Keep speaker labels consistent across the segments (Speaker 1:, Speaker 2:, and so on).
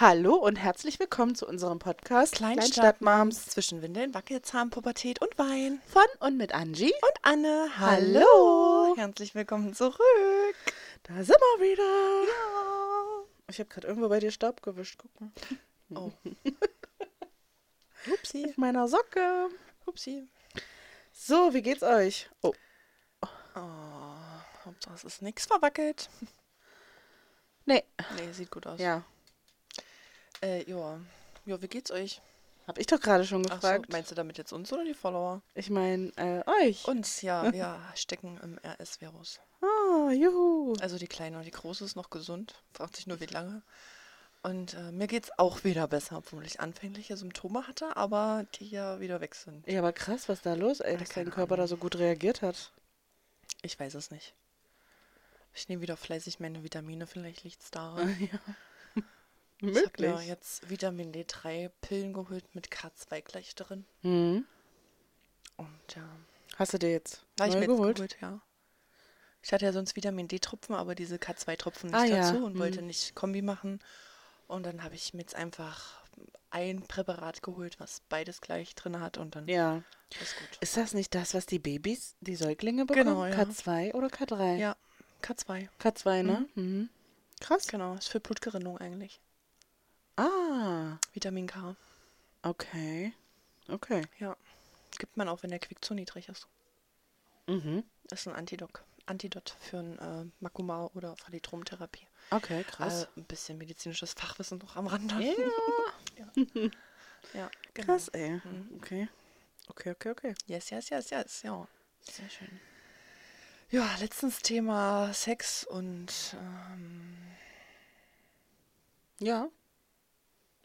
Speaker 1: Hallo und herzlich willkommen zu unserem Podcast
Speaker 2: Kleinstadtmoms zwischen Windeln, Wackelzahn, Pubertät und Wein.
Speaker 1: von und mit Angie.
Speaker 2: Und Anne,
Speaker 1: Hallo.
Speaker 2: hallo. Herzlich willkommen zurück.
Speaker 1: Da sind wir wieder.
Speaker 2: Ja.
Speaker 1: Ich habe gerade irgendwo bei dir Staub gewischt. Guck mal.
Speaker 2: Oh. Upsi,
Speaker 1: Auf meiner Socke.
Speaker 2: upsi.
Speaker 1: So, wie geht's euch? Oh,
Speaker 2: Oh, Hauptsache es ist nichts verwackelt.
Speaker 1: nee.
Speaker 2: Nee, sieht gut aus.
Speaker 1: Ja,
Speaker 2: Äh, ja. Ja, wie geht's euch?
Speaker 1: habe ich doch gerade schon
Speaker 2: Ach so,
Speaker 1: gefragt.
Speaker 2: meinst du damit jetzt uns oder die Follower?
Speaker 1: ich meine, äh, euch.
Speaker 2: Uns, ja. Wir stecken im RS-Virus.
Speaker 1: Ah, juhu.
Speaker 2: Also die Kleine und die Große ist noch gesund. Fragt sich nur, wie lange. Und äh, mir geht's auch wieder besser, obwohl ich anfängliche Symptome hatte, aber die ja wieder weg sind.
Speaker 1: Ja, aber krass, was da los, ey,
Speaker 2: Ja,
Speaker 1: dass dein Körper da
Speaker 2: Ahnung.
Speaker 1: so gut reagiert hat.
Speaker 2: Ich weiß es nicht. Ich nehme wieder fleißig meine Vitamine, vielleicht liegt's daran.
Speaker 1: ja.
Speaker 2: Ich habe
Speaker 1: Möglich.
Speaker 2: mir jetzt Vitamin D3 Pillen geholt mit K2 gleich drin.
Speaker 1: Mhm.
Speaker 2: Und ja,
Speaker 1: Hast du dir jetzt
Speaker 2: habe ich
Speaker 1: neu
Speaker 2: mir
Speaker 1: geholt?
Speaker 2: geholt, ja. Ich hatte ja sonst Vitamin D-Tropfen, aber diese K2-Tropfen nicht
Speaker 1: Ah, ja.
Speaker 2: dazu und wollte
Speaker 1: Mhm.
Speaker 2: nicht Kombi machen. Und dann habe ich mir jetzt einfach ein Präparat geholt, was beides gleich drin hat und dann
Speaker 1: Ja.
Speaker 2: ist gut.
Speaker 1: Ist das nicht das, was die Babys, die Säuglinge bekommen?
Speaker 2: Genau, ja.
Speaker 1: K2 oder K3?
Speaker 2: Ja, K2.
Speaker 1: K2, ne? Mhm. Krass.
Speaker 2: Genau, ist für Blutgerinnung eigentlich.
Speaker 1: Ah,
Speaker 2: Vitamin K.
Speaker 1: okay. Okay.
Speaker 2: Ja. Gibt man auch, wenn der Quick zu niedrig ist.
Speaker 1: Mhm.
Speaker 2: Ist ein Antidot. Antidot für ein äh, Makuma oder Phalitromtherapie.
Speaker 1: Okay, krass.
Speaker 2: Äh, ein bisschen medizinisches Fachwissen noch am Rande.
Speaker 1: ja,
Speaker 2: Ja, genau.
Speaker 1: krass, ey.
Speaker 2: Mhm.
Speaker 1: Okay. Okay, okay, okay.
Speaker 2: Yes, yes, yes, yes, ja.
Speaker 1: Sehr schön.
Speaker 2: Ja, letztens Thema Sex und ähm,
Speaker 1: Ja.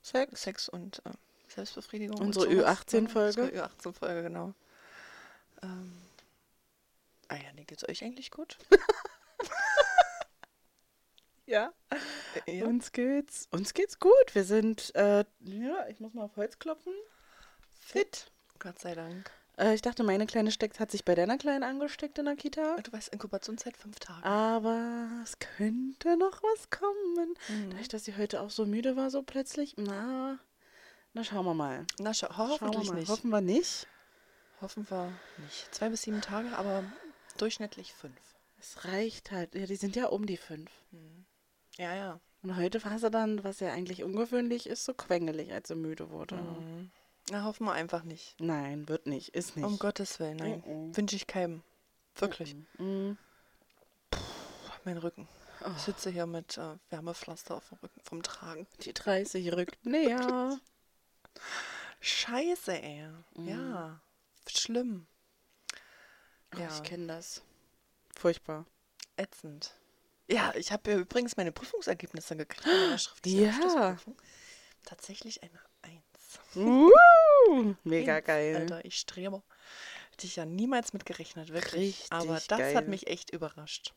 Speaker 1: Sex.
Speaker 2: Sex und äh, Selbstbefriedigung.
Speaker 1: Unsere
Speaker 2: sowas,
Speaker 1: Ü18-Folge.
Speaker 2: Ne? Unsere Ü18-Folge, genau. Ähm, ah ja, nee, geht's euch eigentlich gut?
Speaker 1: Ja.
Speaker 2: Äh, ja.
Speaker 1: Uns geht's. Uns geht's gut. Wir sind, äh, ja, ich muss mal auf Holz klopfen. Fit.
Speaker 2: Gott sei Dank.
Speaker 1: Äh, ich dachte, meine Kleine steckt, hat sich bei deiner Kleinen angesteckt in der Kita.
Speaker 2: Du weißt, Inkubationszeit fünf Tage.
Speaker 1: Aber es könnte noch was kommen.
Speaker 2: Mhm.
Speaker 1: Dadurch, dass sie heute auch so müde war, so plötzlich. Na, na schauen wir mal.
Speaker 2: Na, scha
Speaker 1: Schauen wir
Speaker 2: hoffentlich
Speaker 1: mal.
Speaker 2: nicht.
Speaker 1: Hoffen wir nicht.
Speaker 2: Hoffen wir nicht. Zwei bis sieben Tage, aber durchschnittlich fünf.
Speaker 1: Es reicht halt. Ja, die sind ja um die fünf.
Speaker 2: Ja, ja.
Speaker 1: Und heute war sie dann, was ja eigentlich ungewöhnlich ist, so quengelig, als sie müde wurde.
Speaker 2: Mhm. Na, hoffen wir einfach nicht.
Speaker 1: Nein, wird nicht. Ist nicht.
Speaker 2: Um Gottes Willen, nein.
Speaker 1: Mhm.
Speaker 2: Wünsche ich keinem. Wirklich.
Speaker 1: Mhm.
Speaker 2: Mein Rücken.
Speaker 1: Oh.
Speaker 2: Ich sitze hier mit äh, Wärmepflaster auf dem Rücken vom Tragen.
Speaker 1: Die 30 rückt näher.
Speaker 2: Scheiße, ey.
Speaker 1: Mhm.
Speaker 2: Ja. Schlimm.
Speaker 1: Ach,
Speaker 2: Ja.
Speaker 1: Ich kenne das. Furchtbar.
Speaker 2: Ätzend. Ja, ich habe ja übrigens meine Prüfungsergebnisse gekriegt
Speaker 1: Ja.
Speaker 2: Tatsächlich eine
Speaker 1: Uh, mega geil.
Speaker 2: Alter, ich strebe. Hätte ich ja niemals mit gerechnet, wirklich.
Speaker 1: Richtig
Speaker 2: Aber das
Speaker 1: geil.
Speaker 2: hat mich echt überrascht.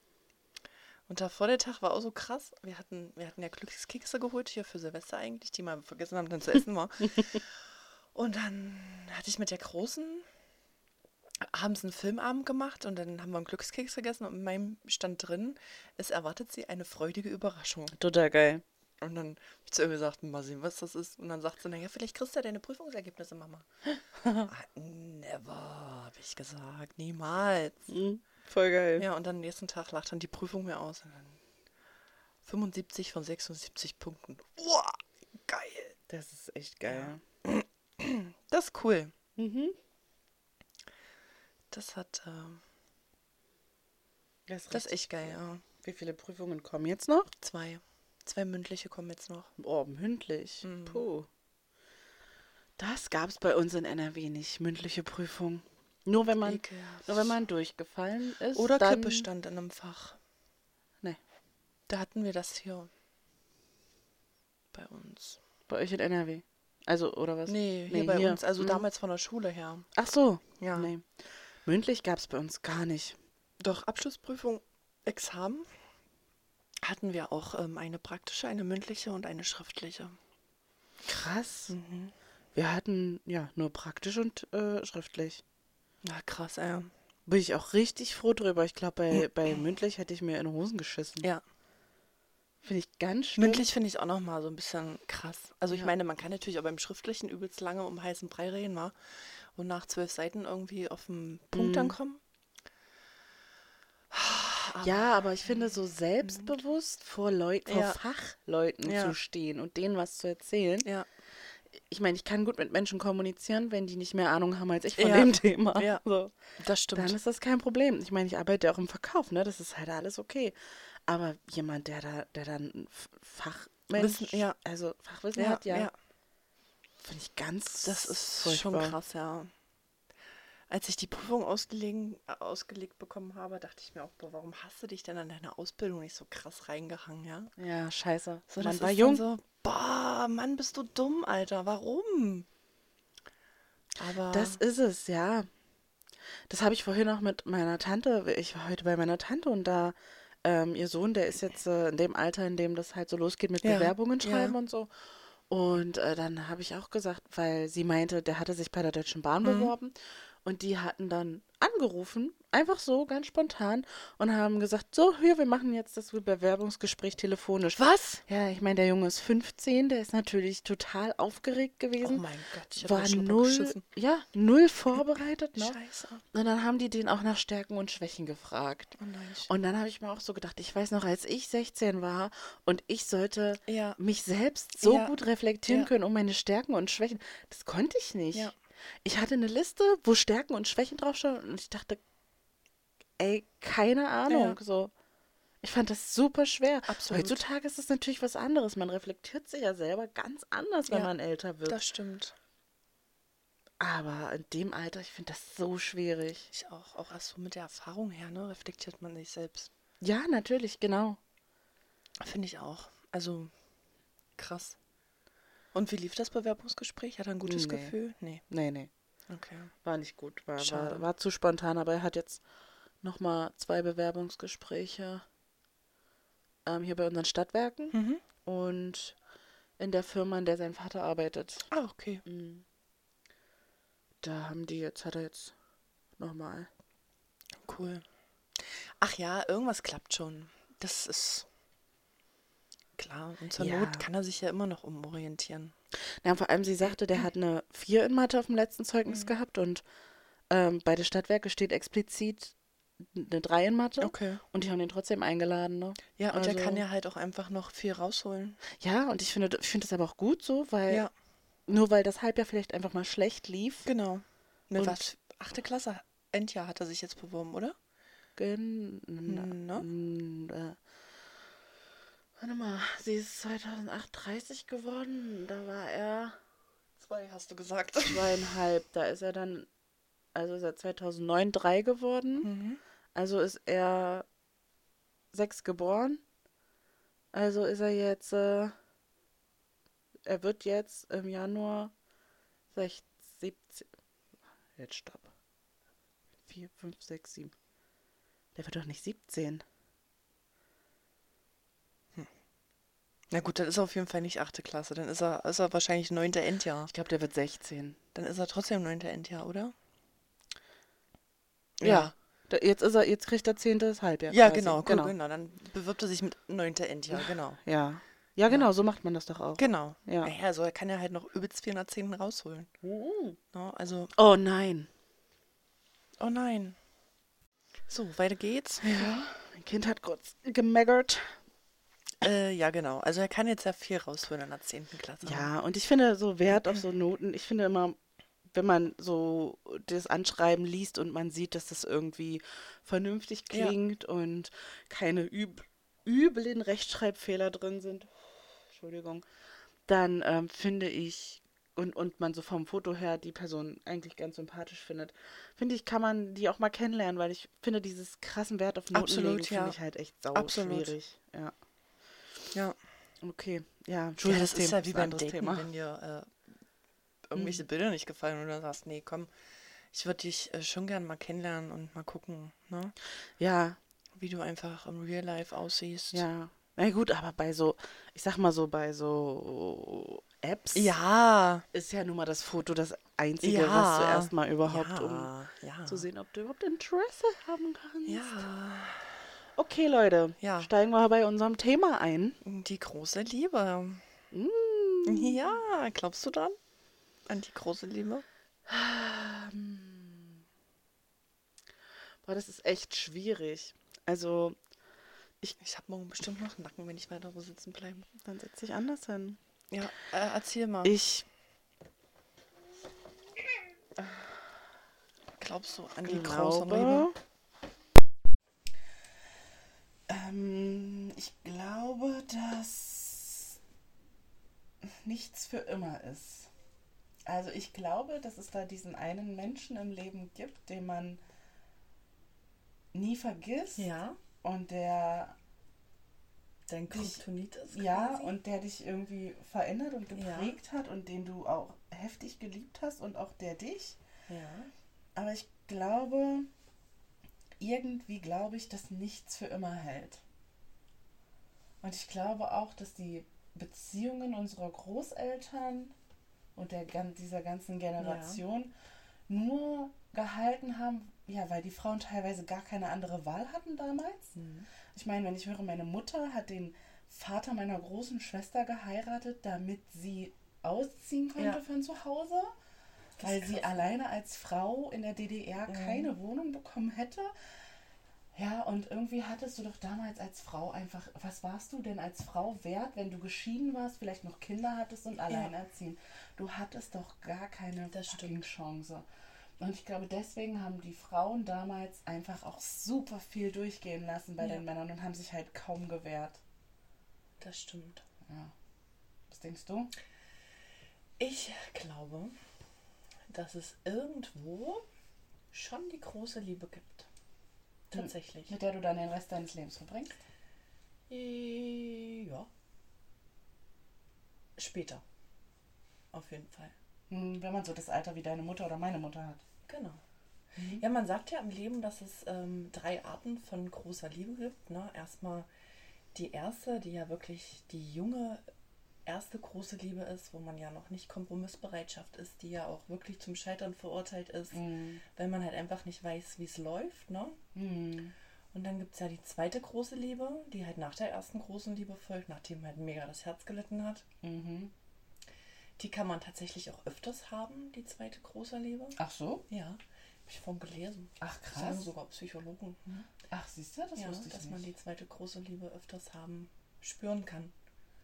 Speaker 2: Und davor der Tag war auch so krass. Wir hatten, wir hatten ja Glückskekse geholt hier für Silvester eigentlich, die wir vergessen haben, dann zu essen war. und dann hatte ich mit der Großen abends einen Filmabend gemacht und dann haben wir einen Glückskeks gegessen und in meinem stand drin, es erwartet sie eine freudige Überraschung.
Speaker 1: Total geil.
Speaker 2: Und dann habe ich zu ihr gesagt, mal sehen, was das ist. Und dann sagt sie, naja, vielleicht kriegst du ja deine Prüfungsergebnisse, Mama. ah, never, habe ich gesagt. Niemals.
Speaker 1: Mhm. Voll geil.
Speaker 2: Ja, und dann am nächsten Tag lag dann die Prüfung mir aus. Und dann 75 von 76 Punkten. Wow, geil.
Speaker 1: Das ist echt geil.
Speaker 2: Das ist cool.
Speaker 1: Mhm.
Speaker 2: Das hat, ähm,
Speaker 1: Das ist,
Speaker 2: das ist echt geil, ja.
Speaker 1: Wie viele Prüfungen kommen jetzt noch?
Speaker 2: Zwei. Zwei mündliche kommen jetzt noch.
Speaker 1: Oh, mündlich.
Speaker 2: Mhm.
Speaker 1: Puh. Das gab es bei uns in NRW nicht, mündliche Prüfung. Nur wenn man,
Speaker 2: Ekelhaft.
Speaker 1: nur wenn man durchgefallen ist.
Speaker 2: Oder
Speaker 1: dann,
Speaker 2: Krippestand in einem Fach.
Speaker 1: Nee.
Speaker 2: Da hatten wir das hier. Bei uns.
Speaker 1: Bei euch in NRW. Also, oder was?
Speaker 2: Nee, hier
Speaker 1: Nee,
Speaker 2: bei
Speaker 1: hier.
Speaker 2: uns. Also
Speaker 1: Mhm.
Speaker 2: damals von der Schule her.
Speaker 1: Ach so.
Speaker 2: Ja.
Speaker 1: Nee. Mündlich gab es bei uns gar nicht.
Speaker 2: Doch, Abschlussprüfung, Examen hatten wir auch ähm, eine praktische, eine mündliche und eine schriftliche.
Speaker 1: Krass.
Speaker 2: Mhm.
Speaker 1: Wir hatten ja nur praktisch und äh, schriftlich.
Speaker 2: Na krass, ey.
Speaker 1: Bin ich auch richtig froh drüber. Ich glaube, bei, bei mündlich hätte ich mir in Hosen geschissen.
Speaker 2: Ja.
Speaker 1: Finde ich ganz schlimm.
Speaker 2: Mündlich finde ich auch noch mal so ein bisschen krass. Also ich
Speaker 1: Ja.
Speaker 2: meine, man kann natürlich auch beim Schriftlichen übelst lange um heißen Brei reden, wa? Und nach zwölf Seiten irgendwie auf den Punkt dann
Speaker 1: Mhm. Ja, aber ich finde, so selbstbewusst vor Leuten, vor
Speaker 2: Ja.
Speaker 1: Fachleuten
Speaker 2: Ja.
Speaker 1: zu stehen und denen was zu erzählen.
Speaker 2: Ja.
Speaker 1: Ich meine, ich kann gut mit Menschen kommunizieren, wenn die nicht mehr Ahnung haben als ich von dem Thema.
Speaker 2: Ja.
Speaker 1: So.
Speaker 2: Das stimmt.
Speaker 1: Dann ist das kein Problem. Ich meine, ich arbeite auch im Verkauf, ne? Das ist halt alles okay. Aber jemand, der da, der dann Fachmensch,
Speaker 2: Wissen, ja.
Speaker 1: also Fachwissen hat, ja,
Speaker 2: ja.
Speaker 1: finde ich ganz
Speaker 2: Das ist
Speaker 1: furchtbar.
Speaker 2: schon krass, ja. Als ich die Prüfung äh, ausgelegt bekommen habe, dachte ich mir auch, boah, warum hast du dich denn an deine Ausbildung nicht so krass reingehangen, ja?
Speaker 1: Ja, scheiße.
Speaker 2: So,
Speaker 1: Man war jung.
Speaker 2: So, boah, Mann, bist du dumm, Alter, warum? Aber
Speaker 1: Das ist es, ja. Das habe ich vorhin auch mit meiner Tante. Ich war heute bei meiner Tante und da ähm, ihr Sohn, der ist jetzt äh, in dem Alter, in dem das halt so losgeht mit
Speaker 2: Ja,
Speaker 1: Bewerbungen
Speaker 2: ja.
Speaker 1: schreiben und so. Und äh, dann habe ich auch gesagt, weil sie meinte, der hatte sich bei der Deutschen Bahn
Speaker 2: Mhm.
Speaker 1: beworben und die hatten dann angerufen, einfach so, ganz spontan und haben gesagt, so, hier, wir machen jetzt das Bewerbungsgespräch telefonisch.
Speaker 2: was?
Speaker 1: Ja, ich meine, der Junge ist 15, der ist natürlich total aufgeregt
Speaker 2: Oh
Speaker 1: gewesen
Speaker 2: mein Gott, ich
Speaker 1: war
Speaker 2: schon
Speaker 1: null,
Speaker 2: geschissen.
Speaker 1: ja, null vorbereitet, ne?
Speaker 2: Scheiße.
Speaker 1: Und dann haben die den auch nach Stärken und Schwächen gefragt.
Speaker 2: Oh nein.
Speaker 1: Und dann habe ich mir auch so gedacht, ich weiß noch, als ich 16 war und ich sollte
Speaker 2: Ja.
Speaker 1: mich selbst so
Speaker 2: Ja.
Speaker 1: gut reflektieren
Speaker 2: Ja.
Speaker 1: können um meine Stärken und Schwächen, das konnte ich nicht.
Speaker 2: Ja.
Speaker 1: Ich hatte eine Liste, wo Stärken und Schwächen draufstanden und ich dachte, ey, keine Ahnung,
Speaker 2: Ja.
Speaker 1: so. Ich fand das super schwer.
Speaker 2: Absolut.
Speaker 1: Heutzutage ist es natürlich was anderes. Man reflektiert sich ja selber ganz anders, wenn
Speaker 2: Ja,
Speaker 1: man älter wird.
Speaker 2: Das stimmt.
Speaker 1: Aber in dem Alter, ich finde das so schwierig.
Speaker 2: Ich auch. Auch erst so mit der Erfahrung her, ne, reflektiert man sich selbst.
Speaker 1: Ja, natürlich, genau.
Speaker 2: Finde ich auch. Also, krass. Und wie lief das Bewerbungsgespräch? Hat er ein gutes
Speaker 1: Nee.
Speaker 2: Gefühl? Nee.
Speaker 1: Nee, nee,
Speaker 2: Okay.
Speaker 1: war nicht gut. War, war, war zu spontan, aber er hat jetzt nochmal zwei Bewerbungsgespräche ähm, hier bei unseren Stadtwerken
Speaker 2: Mhm.
Speaker 1: und in der Firma, in der sein Vater arbeitet.
Speaker 2: Ah, okay.
Speaker 1: Mhm. Da haben die jetzt, hat er jetzt nochmal.
Speaker 2: Cool. Ach ja, irgendwas klappt schon. Das ist klar. Und zur
Speaker 1: Ja.
Speaker 2: Not kann er sich ja immer noch umorientieren.
Speaker 1: Ja, vor allem, sie sagte, der hat eine 4 in Mathe auf dem letzten Zeugnis
Speaker 2: Mhm.
Speaker 1: gehabt und ähm, bei der Stadtwerke steht explizit eine 3 in Mathe.
Speaker 2: Okay.
Speaker 1: Und die haben den trotzdem eingeladen, ne?
Speaker 2: Ja, und
Speaker 1: Also-
Speaker 2: er kann ja halt auch einfach noch viel rausholen.
Speaker 1: Ja, und ich finde, ich finde das aber auch gut so, weil
Speaker 2: Ja,
Speaker 1: nur weil das Halbjahr vielleicht einfach mal schlecht lief.
Speaker 2: genau. Ne,
Speaker 1: Und-
Speaker 2: was? Achte Klasse, Endjahr hat er sich jetzt beworben, oder?
Speaker 1: Gen
Speaker 2: Ne?
Speaker 1: Warte mal, sie ist 2008 30 geworden. Da war er
Speaker 2: Zwei, hast du gesagt.
Speaker 1: zweieinhalb. Da ist er dann, also ist er 2009 drei geworden.
Speaker 2: Mhm.
Speaker 1: Also ist er sechs geboren. Also ist er jetzt, äh, er wird jetzt im Januar 16, 17. Jetzt stopp. 4, 5, 6, 7. Der wird doch nicht 17.
Speaker 2: Na gut, dann ist er auf jeden Fall nicht achte Klasse. Dann ist er, ist er wahrscheinlich neunte Endjahr.
Speaker 1: Ich glaube, der wird 16.
Speaker 2: Dann ist er trotzdem neunte Endjahr, oder?
Speaker 1: Ja. Da, jetzt ist er, jetzt kriegt er zehntes Halbjahr.
Speaker 2: Ja,
Speaker 1: quasi.
Speaker 2: genau, genau. genau. Dann bewirbt er sich mit neunte Endjahr, genau.
Speaker 1: Ja. Ja, genau, so macht man das doch auch.
Speaker 2: Genau.
Speaker 1: Ja.
Speaker 2: Naja, also er kann ja halt noch übelst 410 rausholen. Ne? Also,
Speaker 1: Oh nein.
Speaker 2: oh nein. So, weiter geht's.
Speaker 1: Ja. Mein Kind hat kurz gemeggert.
Speaker 2: Äh, ja, genau. Also er kann jetzt ja viel rausholen in der 10. Klasse.
Speaker 1: Ja, und ich finde so Wert auf so Noten, ich finde immer, wenn man so das Anschreiben liest und man sieht, dass das irgendwie vernünftig
Speaker 2: Ja.
Speaker 1: klingt und keine üb üblen Rechtschreibfehler drin sind, Entschuldigung, dann ähm, finde ich, und, und man so vom Foto her die Person eigentlich ganz sympathisch findet, finde ich, kann man die auch mal kennenlernen, weil ich finde, dieses krassen Wert auf Noten
Speaker 2: Absolut,
Speaker 1: legen, finde
Speaker 2: ja.
Speaker 1: ich halt echt sau
Speaker 2: Absolut.
Speaker 1: schwierig. Ja,
Speaker 2: Ja.
Speaker 1: okay. Ja,
Speaker 2: Ja,
Speaker 1: Entschuldigung,
Speaker 2: das ist ja wie beim
Speaker 1: anderes
Speaker 2: Daten,
Speaker 1: Thema.
Speaker 2: wenn dir äh, irgendwelche Bilder nicht gefallen und du sagst, nee, komm, ich würde dich äh, schon gern mal kennenlernen und mal gucken, ne?
Speaker 1: Ja,
Speaker 2: wie du einfach im Real Life aussiehst.
Speaker 1: Ja, na gut, aber bei so, ich sag mal so, bei so Apps
Speaker 2: Ja.
Speaker 1: ist ja nun mal das Foto das Einzige,
Speaker 2: Ja.
Speaker 1: was du erstmal überhaupt, um
Speaker 2: ja, ja.
Speaker 1: zu sehen, ob du überhaupt Interesse haben kannst.
Speaker 2: Ja.
Speaker 1: Okay, Leute,
Speaker 2: Ja.
Speaker 1: steigen wir bei unserem Thema ein.
Speaker 2: Die große Liebe.
Speaker 1: Mm.
Speaker 2: Ja, glaubst du dran? An die große Liebe?
Speaker 1: Boah, das ist echt schwierig. Also,
Speaker 2: Ich habe morgen bestimmt noch Nacken, wenn ich weiter so sitzen bleibe.
Speaker 1: dann setz dich anders hin.
Speaker 2: Ja, äh, erzähl mal.
Speaker 1: Ich
Speaker 2: Glaubst du an die große Liebe?
Speaker 1: glaube, ich glaube, dass nichts für immer ist. Also ich glaube, dass es da diesen einen Menschen im Leben gibt, den man nie vergisst
Speaker 2: Ja,
Speaker 1: und der
Speaker 2: dein Kryptonit ist
Speaker 1: ja
Speaker 2: quasi.
Speaker 1: und der dich irgendwie verändert und
Speaker 2: Ja.
Speaker 1: geprägt hat und den du auch heftig geliebt hast und auch der dich.
Speaker 2: Ja.
Speaker 1: Aber ich glaube, irgendwie glaube ich, dass nichts für immer hält. Und ich glaube auch, dass die Beziehungen unserer Großeltern und der, gan- dieser ganzen Generation nur gehalten haben, ja, weil die Frauen teilweise gar keine andere Wahl hatten damals.
Speaker 2: Mhm.
Speaker 1: Ich meine, wenn ich höre, meine Mutter hat den Vater meiner großen Schwester geheiratet, damit sie ausziehen konnte
Speaker 2: Ja.
Speaker 1: von zu Hause, weil sie alleine als Frau in der DDR
Speaker 2: Mhm.
Speaker 1: keine Wohnung bekommen hätte. Ja, und irgendwie hattest du doch damals als Frau einfach, was warst du denn als Frau wert, wenn du geschieden warst, vielleicht noch Kinder hattest und alleinerziehend? Du hattest doch gar keine
Speaker 2: Das
Speaker 1: fucking Chance. Und ich glaube, deswegen haben die Frauen damals einfach auch super viel durchgehen lassen bei
Speaker 2: Ja.
Speaker 1: den Männern und haben sich halt kaum gewehrt.
Speaker 2: Das stimmt.
Speaker 1: Ja. Was denkst du?
Speaker 2: Ich glaube, dass es irgendwo schon die große Liebe gibt. Tatsächlich.
Speaker 1: Mit der du dann den Rest deines Lebens verbringst?
Speaker 2: Äh, Ja. Später. Auf jeden Fall.
Speaker 1: Hm, Wenn man so das Alter wie deine Mutter oder meine Mutter hat.
Speaker 2: Genau. Ja, man sagt ja im Leben, dass es ähm, drei Arten von großer Liebe gibt. Ne? Erstmal die erste, die ja wirklich die junge erste große Liebe ist, wo man ja noch nicht Kompromissbereitschaft ist, die ja auch wirklich zum Scheitern verurteilt ist,
Speaker 1: Mhm.
Speaker 2: weil man halt einfach nicht weiß, wie es läuft. Ne?
Speaker 1: Hm.
Speaker 2: Und dann gibt es ja die zweite große Liebe, die halt nach der ersten großen Liebe folgt, nachdem halt mega das Herz gelitten hat.
Speaker 1: Mhm.
Speaker 2: Die kann man tatsächlich auch öfters haben, die zweite große Liebe.
Speaker 1: Ach so?
Speaker 2: Ja, habe ich vorhin gelesen.
Speaker 1: Ach
Speaker 2: Sagen
Speaker 1: krass.
Speaker 2: sogar Psychologen. Ne?
Speaker 1: Ach, siehst du, das
Speaker 2: ja,
Speaker 1: wusste ich
Speaker 2: dass
Speaker 1: nicht.
Speaker 2: man die zweite große Liebe öfters haben, spüren kann.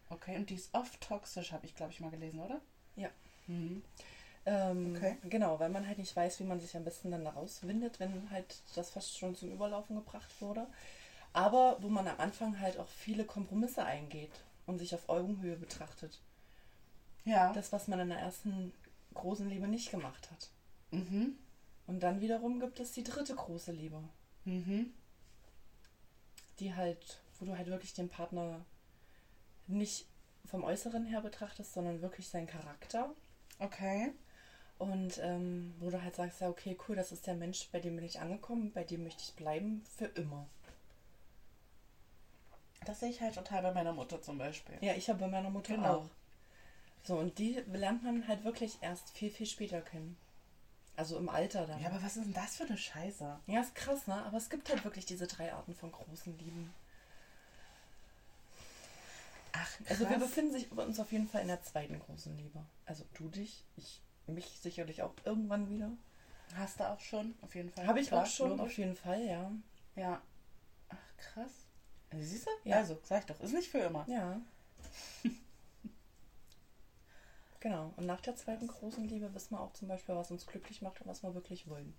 Speaker 1: Okay, und die ist oft toxisch, habe ich, glaube ich, mal gelesen, oder?
Speaker 2: Ja.
Speaker 1: Mhm.
Speaker 2: Ähm,
Speaker 1: Okay.
Speaker 2: Genau, weil man halt nicht weiß, wie man sich am besten dann da rauswindet, wenn halt das fast schon zum Überlaufen gebracht wurde. Aber wo man am Anfang halt auch viele Kompromisse eingeht und sich auf Augenhöhe betrachtet.
Speaker 1: Ja.
Speaker 2: Das, was man in der ersten großen Liebe nicht gemacht hat.
Speaker 1: mhm.
Speaker 2: Und dann wiederum gibt es die dritte große Liebe,
Speaker 1: Mhm.
Speaker 2: die halt, wo du halt wirklich den Partner nicht vom Äußeren her betrachtest, sondern wirklich seinen Charakter.
Speaker 1: Okay.
Speaker 2: Und ähm, wo du halt sagst, ja, okay, cool, das ist der Mensch, bei dem bin ich angekommen, bei dem möchte ich bleiben, für immer.
Speaker 1: Das sehe ich halt total bei meiner Mutter zum Beispiel.
Speaker 2: Ja, ich habe bei meiner Mutter
Speaker 1: Genau.
Speaker 2: auch. So, und die lernt man halt wirklich erst viel, viel später kennen. Also im Alter dann.
Speaker 1: Ja, aber was ist denn das für eine Scheiße?
Speaker 2: Ja, ist krass, ne? Aber es gibt halt wirklich diese drei Arten von großen Lieben.
Speaker 1: Ach, krass.
Speaker 2: Also wir befinden sich uns auf jeden Fall in der zweiten großen Liebe. Also du dich, ich mich sicherlich auch irgendwann wieder.
Speaker 1: Hast du auch schon, auf jeden Fall.
Speaker 2: Habe ich
Speaker 1: Klar,
Speaker 2: auch schon, auf
Speaker 1: logisch.
Speaker 2: jeden Fall, ja.
Speaker 1: Ja. Ach, krass. Also, siehst du?
Speaker 2: Ja.
Speaker 1: Also, sag ich doch, ist nicht für immer.
Speaker 2: Ja. genau. Und nach der zweiten großen Liebe wissen wir auch zum Beispiel, was uns glücklich macht und was wir wirklich wollen.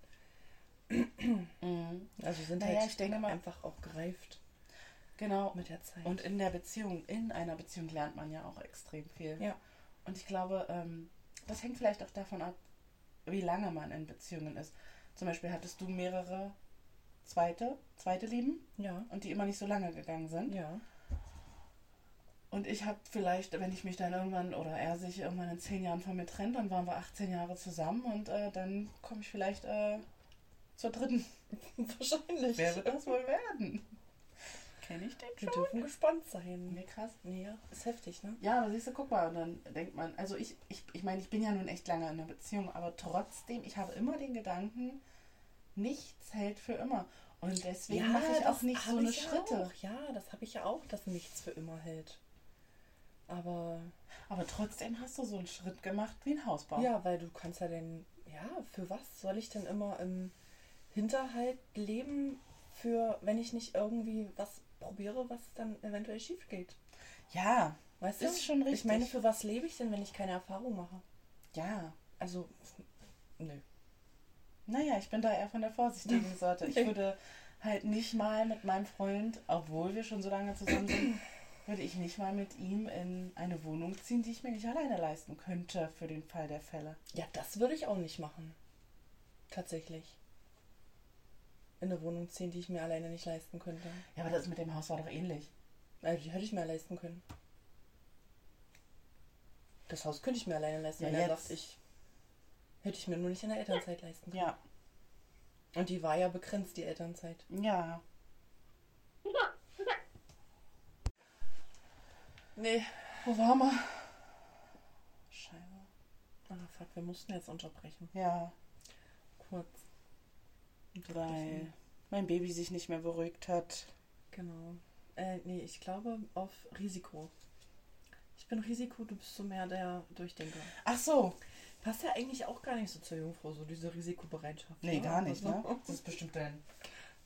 Speaker 1: Mhm.
Speaker 2: Also sind
Speaker 1: Naja,
Speaker 2: halt
Speaker 1: ich denke mal-
Speaker 2: einfach auch gereift
Speaker 1: Genau.
Speaker 2: mit der Zeit.
Speaker 1: Und in der Beziehung, in einer Beziehung lernt man ja auch extrem viel.
Speaker 2: ja.
Speaker 1: Und ich glaube, ähm, das hängt vielleicht auch davon ab, wie lange man in Beziehungen ist. Zum Beispiel hattest du mehrere zweite, zweite Lieben
Speaker 2: Ja.
Speaker 1: und die immer nicht so lange gegangen sind.
Speaker 2: Ja.
Speaker 1: Und ich habe vielleicht, wenn ich mich dann irgendwann oder er sich irgendwann in zehn Jahren von mir trennt, dann waren wir 18 Jahre zusammen und äh, dann komme ich vielleicht äh, zur dritten.
Speaker 2: Wahrscheinlich.
Speaker 1: Wer wird das wohl werden? Kenne ich den
Speaker 2: Wir
Speaker 1: schon?
Speaker 2: dürfen gespannt sein.
Speaker 1: Nee, krass.
Speaker 2: Nee, ja. Ist heftig, ne?
Speaker 1: Ja, aber siehst du, guck mal, und dann denkt man, also ich, ich, ich meine, ich bin ja nun echt lange in einer Beziehung, aber trotzdem, ich habe immer den Gedanken, nichts hält für immer. Und deswegen mache ich auch nicht so eine
Speaker 2: ja
Speaker 1: Schritte.
Speaker 2: Auch. Ja, das habe ich ja auch, dass nichts für immer hält. Aber
Speaker 1: Aber trotzdem hast du so einen Schritt gemacht wie ein Hausbau.
Speaker 2: ja, weil du kannst ja denn, ja, für was soll ich denn immer im Hinterhalt leben, für wenn ich nicht irgendwie was probiere, was dann eventuell schief geht?
Speaker 1: Ja,
Speaker 2: Weißt
Speaker 1: Ist
Speaker 2: du?
Speaker 1: schon richtig.
Speaker 2: Ich meine, für was lebe ich denn, wenn ich keine Erfahrung mache?
Speaker 1: ja.
Speaker 2: Also, nö.
Speaker 1: Naja, ich bin da eher von der vorsichtigen Sorte. Ich würde halt nicht mal mit meinem Freund, obwohl wir schon so lange zusammen sind, würde ich nicht mal mit ihm in eine Wohnung ziehen, die ich mir nicht alleine leisten könnte für den Fall der Fälle.
Speaker 2: Ja, das würde ich auch nicht machen. Tatsächlich. In eine Wohnung ziehen, die ich mir alleine nicht leisten könnte.
Speaker 1: Ja, aber das mit dem Haus war doch ähnlich.
Speaker 2: Also, die hätte ich mir leisten können. Das Haus könnte ich mir alleine leisten,
Speaker 1: Ja,
Speaker 2: wenn er
Speaker 1: jetzt.
Speaker 2: sagt, ich hätte ich mir nur nicht in der Elternzeit leisten können.
Speaker 1: Ja.
Speaker 2: Und die war ja begrenzt, die Elternzeit.
Speaker 1: Ja.
Speaker 2: Nee.
Speaker 1: Wo waren wir? Scheiße.
Speaker 2: Ah, fuck, wir mussten jetzt unterbrechen.
Speaker 1: Ja,
Speaker 2: Kurz.
Speaker 1: Weil mein Baby sich nicht mehr beruhigt hat.
Speaker 2: Genau. Äh, nee, ich glaube auf Risiko. Ich bin Risiko, du bist so mehr der Durchdenker.
Speaker 1: Ach so.
Speaker 2: Passt ja eigentlich auch gar nicht so zur Jungfrau, so diese Risikobereitschaft.
Speaker 1: Nee,
Speaker 2: ne?
Speaker 1: gar nicht,
Speaker 2: Also-
Speaker 1: ne? Das ist bestimmt dein.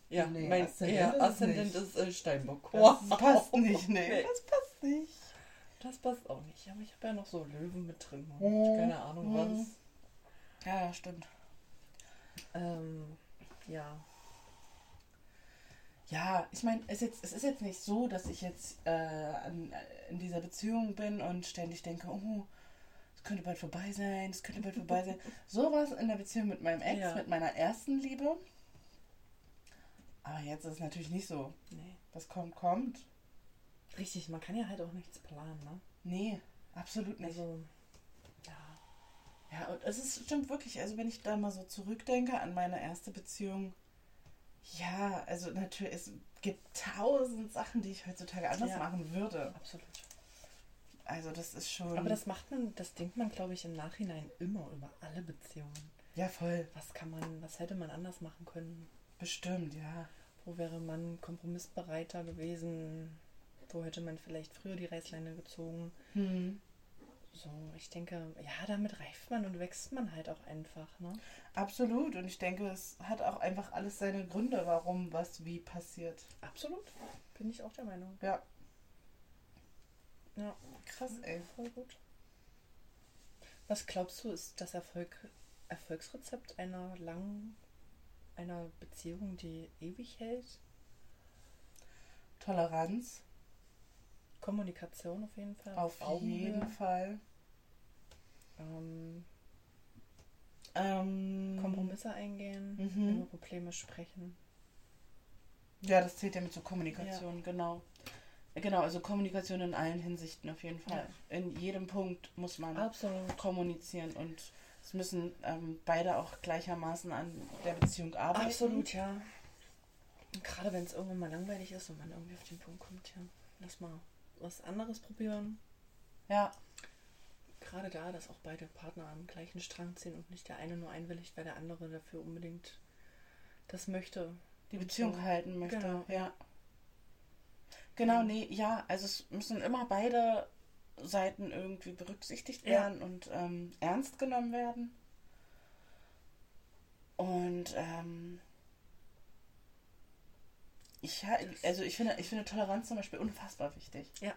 Speaker 2: Ja,
Speaker 1: Nee,
Speaker 2: mein
Speaker 1: Aszendent
Speaker 2: ja,
Speaker 1: ist
Speaker 2: Aszendent ist äh, Steinbock.
Speaker 1: Das passt nicht, nee.
Speaker 2: Nee.
Speaker 1: Das passt nicht.
Speaker 2: Das passt auch nicht. Aber ich habe ja noch so Löwen mit drin. Und
Speaker 1: Mhm.
Speaker 2: Keine Ahnung was.
Speaker 1: Mhm. Ja, ja, stimmt.
Speaker 2: Ähm, ja.
Speaker 1: Ja, ich meine, es, jetzt- es ist jetzt nicht so, dass ich jetzt äh, an, in dieser Beziehung bin und ständig denke, oh, es könnte bald vorbei sein, es könnte bald vorbei sein. So war es in der Beziehung mit meinem Ex,
Speaker 2: Ja.
Speaker 1: mit meiner ersten Liebe. Aber jetzt ist es natürlich nicht so.
Speaker 2: Nee.
Speaker 1: Was kommt, kommt.
Speaker 2: Richtig, man kann ja halt auch nichts planen, ne?
Speaker 1: Nee, absolut nicht.
Speaker 2: Also. Ja,
Speaker 1: und es ist, stimmt wirklich, also wenn ich da mal so zurückdenke an meine erste Beziehung, ja, also natürlich, es gibt tausend Sachen, die ich heutzutage anders
Speaker 2: Ja.
Speaker 1: machen würde.
Speaker 2: Absolut.
Speaker 1: Also das ist schon.
Speaker 2: Aber das macht man, das denkt man, glaube ich, im Nachhinein immer über alle Beziehungen.
Speaker 1: ja, voll.
Speaker 2: Was kann man, was hätte man anders machen können?
Speaker 1: Bestimmt, ja.
Speaker 2: Wo wäre man kompromissbereiter gewesen? Wo hätte man vielleicht früher die Reißleine gezogen?
Speaker 1: Hm.
Speaker 2: So, ich denke, ja, damit reift man und wächst man halt auch einfach, ne?
Speaker 1: Absolut. Und ich denke, es hat auch einfach alles seine Gründe, warum was wie passiert.
Speaker 2: Absolut. Bin ich auch der Meinung.
Speaker 1: Ja,
Speaker 2: Ja,
Speaker 1: krass, ey.
Speaker 2: voll gut. Was glaubst du, ist das Erfolg, Erfolgsrezept einer langen, einer Beziehung, die ewig hält?
Speaker 1: Toleranz.
Speaker 2: Kommunikation auf jeden Fall.
Speaker 1: Auf
Speaker 2: Augenhöhe.
Speaker 1: jeden Fall.
Speaker 2: Ähm,
Speaker 1: Ähm,
Speaker 2: Kompromisse eingehen,
Speaker 1: Mhm.
Speaker 2: über Probleme sprechen.
Speaker 1: Ja, das zählt ja mit zur Kommunikation, genau. Genau, also Kommunikation in allen Hinsichten auf jeden Fall. In jedem Punkt muss man
Speaker 2: Absolut.
Speaker 1: kommunizieren und es müssen ähm, beide auch gleichermaßen an der Beziehung arbeiten.
Speaker 2: Absolut, ja. Gerade wenn es irgendwann mal langweilig ist und man irgendwie auf den Punkt kommt, ja, lass mal was anderes probieren.
Speaker 1: Ja,
Speaker 2: Gerade da, dass auch beide Partner am gleichen Strang ziehen und nicht der eine nur einwilligt, weil der andere dafür unbedingt das möchte.
Speaker 1: die Beziehung
Speaker 2: so.
Speaker 1: halten möchte.
Speaker 2: Genau.
Speaker 1: Ja. Genau, nee, ja, also es müssen immer beide Seiten irgendwie berücksichtigt
Speaker 2: Ja.
Speaker 1: werden und ähm, ernst genommen werden. Und ähm, ich, also ich finde, ich finde Toleranz zum Beispiel unfassbar wichtig.
Speaker 2: Ja.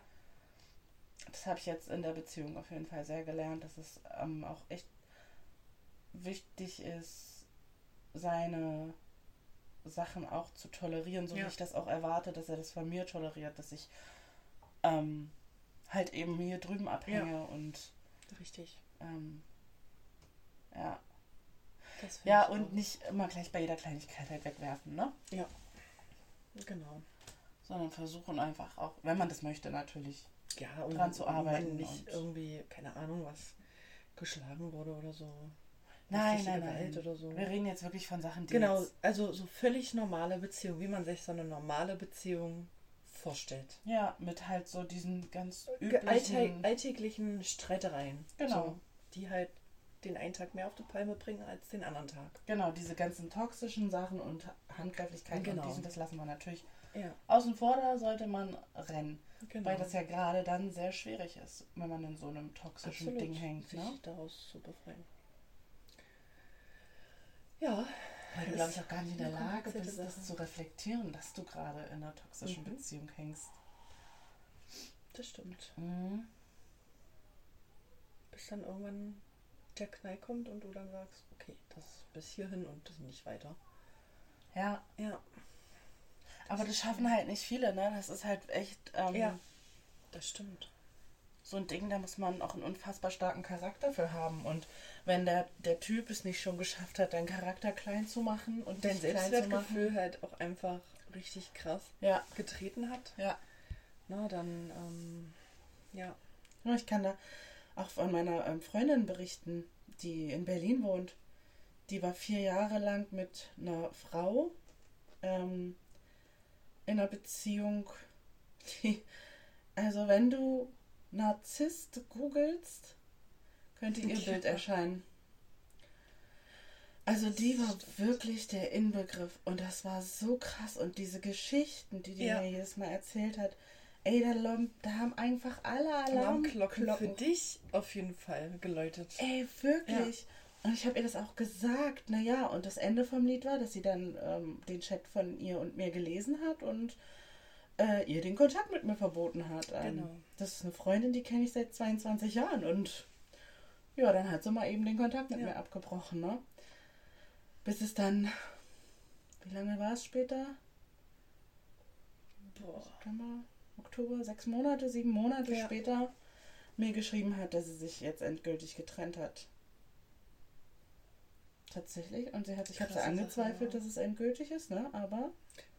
Speaker 1: Das habe ich jetzt in der Beziehung auf jeden Fall sehr gelernt, dass es ähm, auch echt wichtig ist, seine Sachen auch zu tolerieren, so
Speaker 2: Ja.
Speaker 1: wie ich das auch erwarte, dass er das von mir toleriert, dass ich ähm, halt eben hier drüben abhänge und
Speaker 2: Richtig.
Speaker 1: ähm, ja. Ja, und
Speaker 2: auch.
Speaker 1: nicht immer gleich bei jeder Kleinigkeit halt wegwerfen, ne?
Speaker 2: Genau.
Speaker 1: Sondern versuchen einfach auch, wenn man das möchte natürlich.
Speaker 2: Ja, und
Speaker 1: Dran zu arbeiten
Speaker 2: nicht
Speaker 1: und-
Speaker 2: irgendwie, keine Ahnung, was geschlagen wurde oder so.
Speaker 1: Nein, nein, nein.
Speaker 2: Oder so.
Speaker 1: Wir reden jetzt wirklich von Sachen, die
Speaker 2: Genau, also so völlig normale Beziehung, wie man sich so eine normale Beziehung vorstellt.
Speaker 1: ja, mit halt so diesen ganz
Speaker 2: Ge- Alltä
Speaker 1: üblichen,
Speaker 2: alltäglichen Streitereien.
Speaker 1: Genau.
Speaker 2: So, die halt den einen Tag mehr auf die Palme bringen als den anderen Tag.
Speaker 1: Genau, diese ganzen toxischen Sachen und Handgreiflichkeiten
Speaker 2: Genau.
Speaker 1: und dies und das lassen wir natürlich
Speaker 2: Ja,
Speaker 1: außen vor, da sollte man rennen.
Speaker 2: genau.
Speaker 1: Weil das ja gerade dann sehr schwierig ist, wenn man in so einem toxischen
Speaker 2: Absolut,
Speaker 1: Ding hängt.
Speaker 2: sich
Speaker 1: Ne?
Speaker 2: daraus zu befreien. Ja.
Speaker 1: Weil du, glaube ich, auch gar nicht in der Lage bist, das zu reflektieren, dass du gerade in einer toxischen
Speaker 2: Mhm.
Speaker 1: Beziehung hängst.
Speaker 2: Das stimmt.
Speaker 1: Mhm.
Speaker 2: Bis dann irgendwann der Knall kommt und du dann sagst, okay, das bis hierhin und das nicht weiter.
Speaker 1: Ja,
Speaker 2: Ja.
Speaker 1: aber das schaffen halt nicht viele, ne? Das ist halt echt ähm,
Speaker 2: Ja. Das stimmt.
Speaker 1: so ein Ding, da muss man auch einen unfassbar starken Charakter für haben. Und wenn der, der Typ es nicht schon geschafft hat, deinen Charakter klein zu machen und machen.
Speaker 2: Selbstwertgefühl halt auch einfach richtig krass
Speaker 1: Ja,
Speaker 2: getreten hat,
Speaker 1: ja.
Speaker 2: na dann, ähm. Ja,
Speaker 1: Ich kann da auch von meiner ähm, Freundin berichten, die in Berlin wohnt. Die war vier Jahre lang mit einer Frau ähm, in einer Beziehung, die, also wenn du Narzisst googelst, könnte ihr
Speaker 2: Ja.
Speaker 1: Bild erscheinen. Also die war wirklich der Inbegriff und das war so krass und diese Geschichten, die die
Speaker 2: Ja.
Speaker 1: mir jedes Mal erzählt hat, ey, da, da haben einfach alle
Speaker 2: Alarmglocken für
Speaker 1: Alarmglocken.
Speaker 2: dich auf jeden Fall geläutet.
Speaker 1: Ey, wirklich. Und ich habe ihr das auch gesagt. Naja, und das Ende vom Lied war, dass sie dann ähm, den Chat von ihr und mir gelesen hat und äh, ihr den Kontakt mit mir verboten hat. Ähm,
Speaker 2: Genau.
Speaker 1: Das ist eine Freundin, die kenne ich seit 22 Jahren. Und ja, dann hat sie mal eben den Kontakt mit
Speaker 2: Ja.
Speaker 1: mir abgebrochen, ne? Bis es dann, wie lange war es später?
Speaker 2: Boah.
Speaker 1: September, Oktober, sechs Monate, sieben Monate
Speaker 2: Ja.
Speaker 1: später mir geschrieben hat, dass sie sich jetzt endgültig getrennt hat. Tatsächlich. Und sie hat, ich habe sie angezweifelt,
Speaker 2: Sache,
Speaker 1: dass es endgültig ist, ne? Aber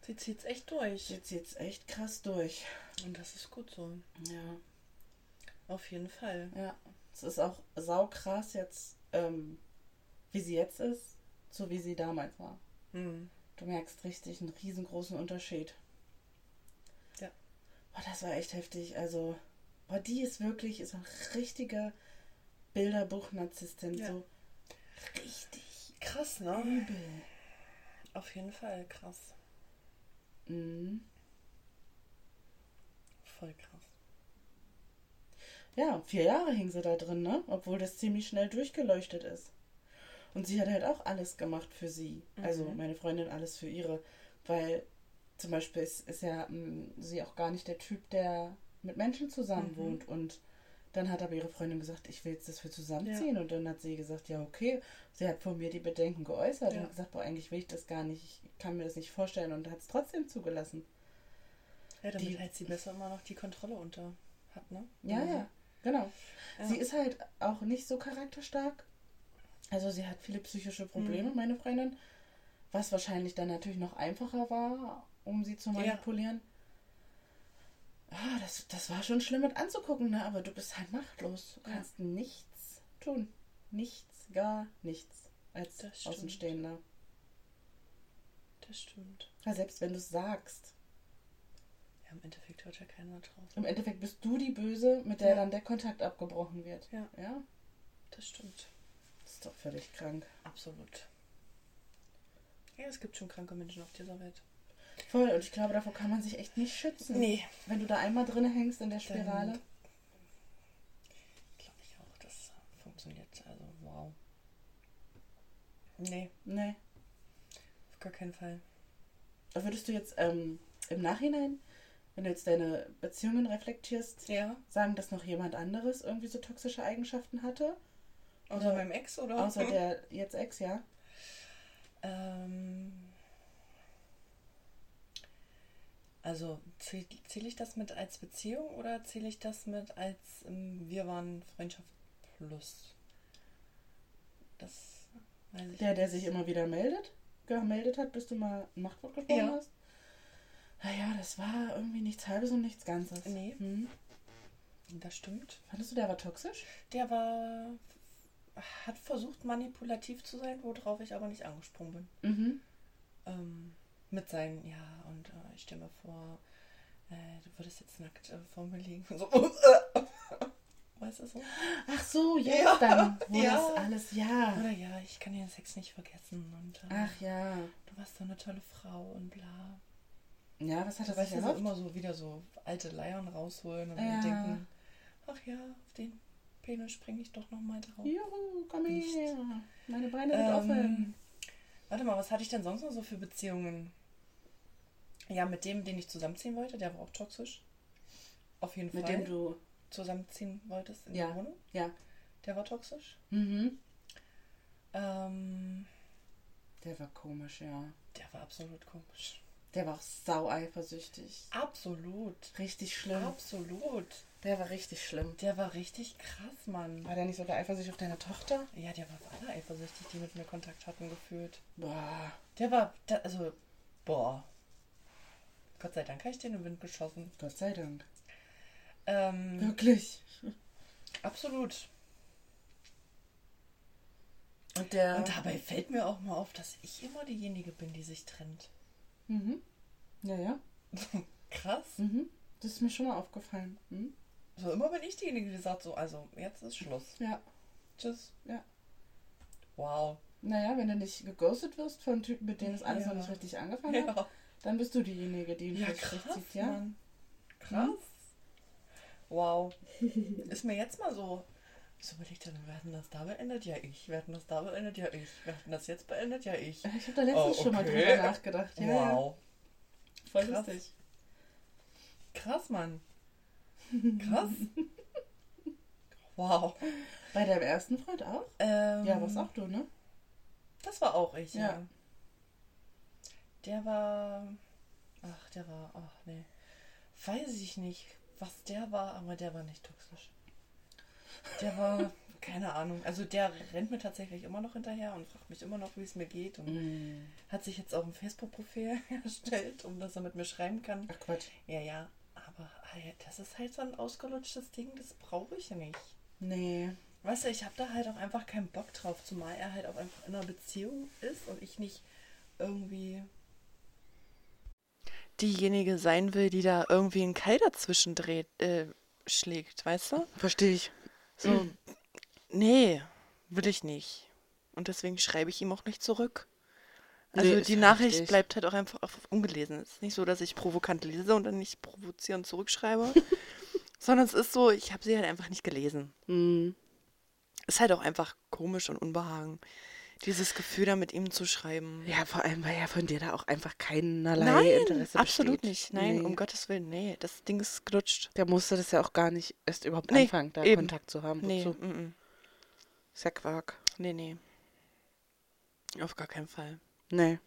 Speaker 2: Sie zieht's echt durch.
Speaker 1: jetzt zieht's echt krass durch.
Speaker 2: Und das ist gut so.
Speaker 1: Ja,
Speaker 2: Auf jeden Fall.
Speaker 1: ja. Es ist auch saukrass jetzt, ähm, wie sie jetzt ist, so wie sie damals war.
Speaker 2: Hm.
Speaker 1: Du merkst richtig einen riesengroßen Unterschied. Boah, das war echt heftig. Also, boah, die ist wirklich ist ein richtiger Bilderbuch-Narzisstin.
Speaker 2: Ja.
Speaker 1: So richtig
Speaker 2: Krass, ne?
Speaker 1: übel.
Speaker 2: Auf jeden Fall krass.
Speaker 1: Mhm.
Speaker 2: Voll krass.
Speaker 1: Ja, vier Jahre hing sie da drin, ne? Obwohl das ziemlich schnell durchgeleuchtet ist. Und sie hat halt auch alles gemacht für sie. Also
Speaker 2: Mhm.
Speaker 1: meine Freundin alles für ihre. Weil zum Beispiel ist, ist ja mh, sie auch gar nicht der Typ, der mit Menschen zusammen
Speaker 2: Mhm.
Speaker 1: wohnt. Und dann hat aber ihre Freundin gesagt, ich will jetzt das für zusammenziehen. Und dann hat sie gesagt, ja, okay. Sie hat vor mir die Bedenken geäußert
Speaker 2: Ja.
Speaker 1: und gesagt, boah, eigentlich will ich das gar nicht, ich kann mir das nicht vorstellen und hat es trotzdem zugelassen.
Speaker 2: Ja, damit
Speaker 1: Die-
Speaker 2: halt sie besser immer noch die Kontrolle unter hat, ne?
Speaker 1: Ja,
Speaker 2: Mhm.
Speaker 1: ja, genau.
Speaker 2: Ja.
Speaker 1: Sie ist halt auch nicht so charakterstark. Also sie hat viele psychische Probleme,
Speaker 2: Mhm.
Speaker 1: meine Freundin. Was wahrscheinlich dann natürlich noch einfacher war, um sie zu manipulieren. Ah, das, das war schon schlimm mit anzugucken, ne? aber du bist halt machtlos. Du
Speaker 2: Ja.
Speaker 1: kannst nichts tun. Nichts, gar nichts als. Außenstehender.
Speaker 2: Das stimmt.
Speaker 1: Ja, selbst wenn du es sagst.
Speaker 2: Ja, im Endeffekt hört ja keiner drauf.
Speaker 1: Im Endeffekt bist du die Böse, mit der
Speaker 2: Ja.
Speaker 1: dann der Kontakt abgebrochen wird.
Speaker 2: Ja.
Speaker 1: Ja,
Speaker 2: Das stimmt.
Speaker 1: das ist doch völlig krank.
Speaker 2: Absolut. Ja, es gibt schon kranke Menschen auf dieser Welt.
Speaker 1: Voll, und ich glaube, davor kann man sich echt nicht schützen.
Speaker 2: Nee.
Speaker 1: Wenn du da einmal drin hängst in der Spirale.
Speaker 2: Glaube ich auch, das funktioniert. Also, wow. Nee,
Speaker 1: Nee.
Speaker 2: auf gar keinen Fall.
Speaker 1: Würdest du jetzt ähm, im Nachhinein, wenn du jetzt deine Beziehungen reflektierst,
Speaker 2: Ja.
Speaker 1: sagen, dass noch jemand anderes irgendwie so toxische Eigenschaften hatte?
Speaker 2: Außer
Speaker 1: Oder-
Speaker 2: meinem Ex, oder?
Speaker 1: Außer der jetzt Ex, ja?
Speaker 2: Ähm, also zähle zähl ich das mit als Beziehung oder zähle ich das mit als ähm, wir waren Freundschaft plus? Das weiß ich
Speaker 1: Der, der
Speaker 2: nicht.
Speaker 1: sich immer wieder meldet, gemeldet hat, bis du mal ein Machtwort gesprochen
Speaker 2: Ja.
Speaker 1: hast? Naja, das war irgendwie nichts Halbes und nichts Ganzes.
Speaker 2: Nee.
Speaker 1: Hm.
Speaker 2: Das stimmt.
Speaker 1: Fandest du, der war toxisch?
Speaker 2: Der war hat versucht manipulativ zu sein, worauf ich aber nicht angesprungen bin.
Speaker 1: Mhm.
Speaker 2: Ähm, mit seinen, ja, und äh, ich stelle mir vor, äh, du würdest jetzt nackt äh, vor mir liegen. Und so, weißt du so?
Speaker 1: Ach so, jetzt
Speaker 2: Ja,
Speaker 1: dann. Wo
Speaker 2: ja.
Speaker 1: das alles, ja.
Speaker 2: Oder ja, ich kann den Sex nicht vergessen und äh,
Speaker 1: Ach ja.
Speaker 2: du warst so eine tolle Frau und bla.
Speaker 1: Ja, was hat er
Speaker 2: weißt
Speaker 1: sich
Speaker 2: ja so
Speaker 1: erhofft?
Speaker 2: immer so wieder so alte Leiern rausholen und
Speaker 1: Ja.
Speaker 2: denken, ach ja, auf den Penis springe ich doch nochmal drauf.
Speaker 1: Juhu, komm
Speaker 2: Nicht.
Speaker 1: her. Meine Beine sind
Speaker 2: Ähm,
Speaker 1: offen.
Speaker 2: Warte mal, was hatte ich denn sonst noch so für Beziehungen? Ja, mit dem, den ich zusammenziehen wollte, der war auch toxisch. Auf jeden
Speaker 1: Mit
Speaker 2: Fall.
Speaker 1: dem du.
Speaker 2: zusammenziehen wolltest in
Speaker 1: Ja.
Speaker 2: der Wohnung.
Speaker 1: Ja.
Speaker 2: Der war toxisch.
Speaker 1: Mhm.
Speaker 2: Ähm,
Speaker 1: Der war komisch, ja.
Speaker 2: der war absolut komisch.
Speaker 1: Der war auch sau eifersüchtig.
Speaker 2: Absolut.
Speaker 1: Richtig schlimm.
Speaker 2: Absolut.
Speaker 1: Der war richtig schlimm.
Speaker 2: Der war richtig krass, Mann.
Speaker 1: War der nicht sogar eifersüchtig auf deine Tochter?
Speaker 2: Ja, der war auf alle eifersüchtig, die mit mir Kontakt hatten, gefühlt.
Speaker 1: Boah.
Speaker 2: Der war, der, also, boah. Gott sei Dank habe ich den im Wind geschossen.
Speaker 1: Gott sei Dank.
Speaker 2: Ähm,
Speaker 1: Wirklich.
Speaker 2: absolut.
Speaker 1: Und der.
Speaker 2: Und dabei fällt mir auch mal auf, dass ich immer diejenige bin, die sich trennt.
Speaker 1: Mhm. Ja, ja.
Speaker 2: Krass.
Speaker 1: Mhm. Das ist mir schon mal aufgefallen. Mhm.
Speaker 2: So immer bin ich diejenige, die sagt so, also jetzt ist Schluss.
Speaker 1: Ja.
Speaker 2: Tschüss.
Speaker 1: Ja.
Speaker 2: Wow.
Speaker 1: Naja, wenn du nicht geghostet wirst von Typen, mit denen das alles
Speaker 2: Ja.
Speaker 1: noch nicht richtig angefangen hat,
Speaker 2: Ja,
Speaker 1: dann bist du diejenige, die ihn
Speaker 2: ja krass,
Speaker 1: zieht, ja?
Speaker 2: Mann. Krass. Wow. Ist mir jetzt mal so. Ich überlegt, dann werden das da beendet? Ja, ich. Werden das da beendet? Ja, ich. Werden das jetzt beendet? Ja, ich.
Speaker 1: Ich habe da letztens
Speaker 2: Oh,
Speaker 1: schon mal
Speaker 2: okay.
Speaker 1: drüber nachgedacht. Ja, ja.
Speaker 2: Wow.
Speaker 1: Voll
Speaker 2: Krass.
Speaker 1: lustig.
Speaker 2: Krass, Mann. Krass. Wow.
Speaker 1: Bei deinem ersten Freund auch?
Speaker 2: Ähm,
Speaker 1: Ja, was auch du, ne?
Speaker 2: Das war auch ich, ja.
Speaker 1: Ja.
Speaker 2: Der war. Ach, der war. Ach, nee. Weiß ich nicht, was der war, aber der war nicht toxisch. Der war. Keine Ahnung. Also der rennt mir tatsächlich immer noch hinterher und fragt mich immer noch, wie es mir geht. Und
Speaker 1: Mhm.
Speaker 2: hat sich jetzt auch ein Facebook-Profil erstellt, um dass er mit mir schreiben kann.
Speaker 1: Ach Quatsch.
Speaker 2: Ja, ja. Aber halt, das ist halt so ein ausgelutschtes Ding, das brauche ich nicht.
Speaker 1: Nee.
Speaker 2: Weißt du, ich habe da halt auch einfach keinen Bock drauf, zumal er halt auch einfach in einer Beziehung ist und ich nicht irgendwie diejenige sein will, die da irgendwie einen Keil dazwischen dreht, äh, schlägt, weißt du?
Speaker 1: Verstehe ich.
Speaker 2: So, nee, will ich nicht. Und deswegen schreibe ich ihm auch nicht zurück. Also
Speaker 1: Nee,
Speaker 2: die Nachricht
Speaker 1: richtig.
Speaker 2: bleibt halt auch einfach auf- ungelesen. Es ist nicht so, dass ich provokant lese und dann nicht provozierend zurückschreibe, sondern es ist so, ich habe sie halt einfach nicht gelesen.
Speaker 1: Mhm.
Speaker 2: Ist halt auch einfach komisch und unbehagen, dieses Gefühl da mit ihm zu schreiben.
Speaker 1: Ja, vor allem, weil ja von dir da auch einfach keinerlei
Speaker 2: Nein,
Speaker 1: Interesse
Speaker 2: absolut
Speaker 1: besteht.
Speaker 2: nicht. Nein,
Speaker 1: Nee.
Speaker 2: um Gottes Willen, nee, das Ding ist gelutscht.
Speaker 1: Der musste das ja auch gar nicht erst überhaupt
Speaker 2: Nee,
Speaker 1: anfangen, da
Speaker 2: eben.
Speaker 1: Kontakt zu haben.
Speaker 2: Nee,
Speaker 1: Wozu?
Speaker 2: mm.
Speaker 1: Ist ja Quark.
Speaker 2: nee, nee. Auf gar keinen Fall.
Speaker 1: Nee.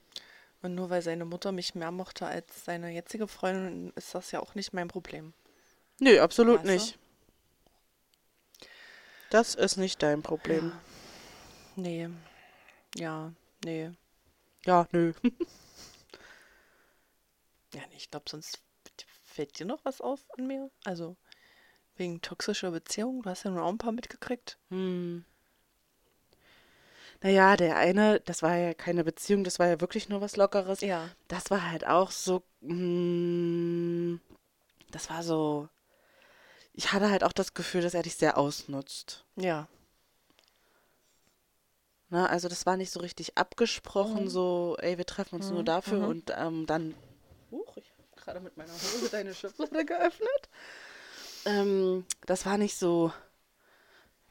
Speaker 2: Und nur weil seine Mutter mich mehr mochte als seine jetzige Freundin, ist das ja auch nicht mein Problem.
Speaker 1: Nö, absolut
Speaker 2: Weißt du?
Speaker 1: nicht. Das ist nicht dein Problem.
Speaker 2: Nee. Ja, nee.
Speaker 1: Ja, nö.
Speaker 2: Ja, nee, ich glaube, sonst fällt dir noch was auf an mir. Also wegen toxischer Beziehung. Du hast ja nur auch ein paar mitgekriegt.
Speaker 1: Hm. Naja, der eine, das war ja keine Beziehung, das war ja wirklich nur was Lockeres.
Speaker 2: Ja.
Speaker 1: Das war halt auch so. mm, Das war so. Ich hatte halt auch das Gefühl, dass er dich sehr ausnutzt.
Speaker 2: Ja.
Speaker 1: Ne? Also das war nicht so richtig abgesprochen,
Speaker 2: Mhm.
Speaker 1: so, ey, wir treffen uns nur
Speaker 2: Mhm,
Speaker 1: dafür
Speaker 2: mhm.
Speaker 1: und ähm, dann. Huch, ich habe gerade mit meiner Hose deine Schublade geöffnet. Ähm, das war nicht so.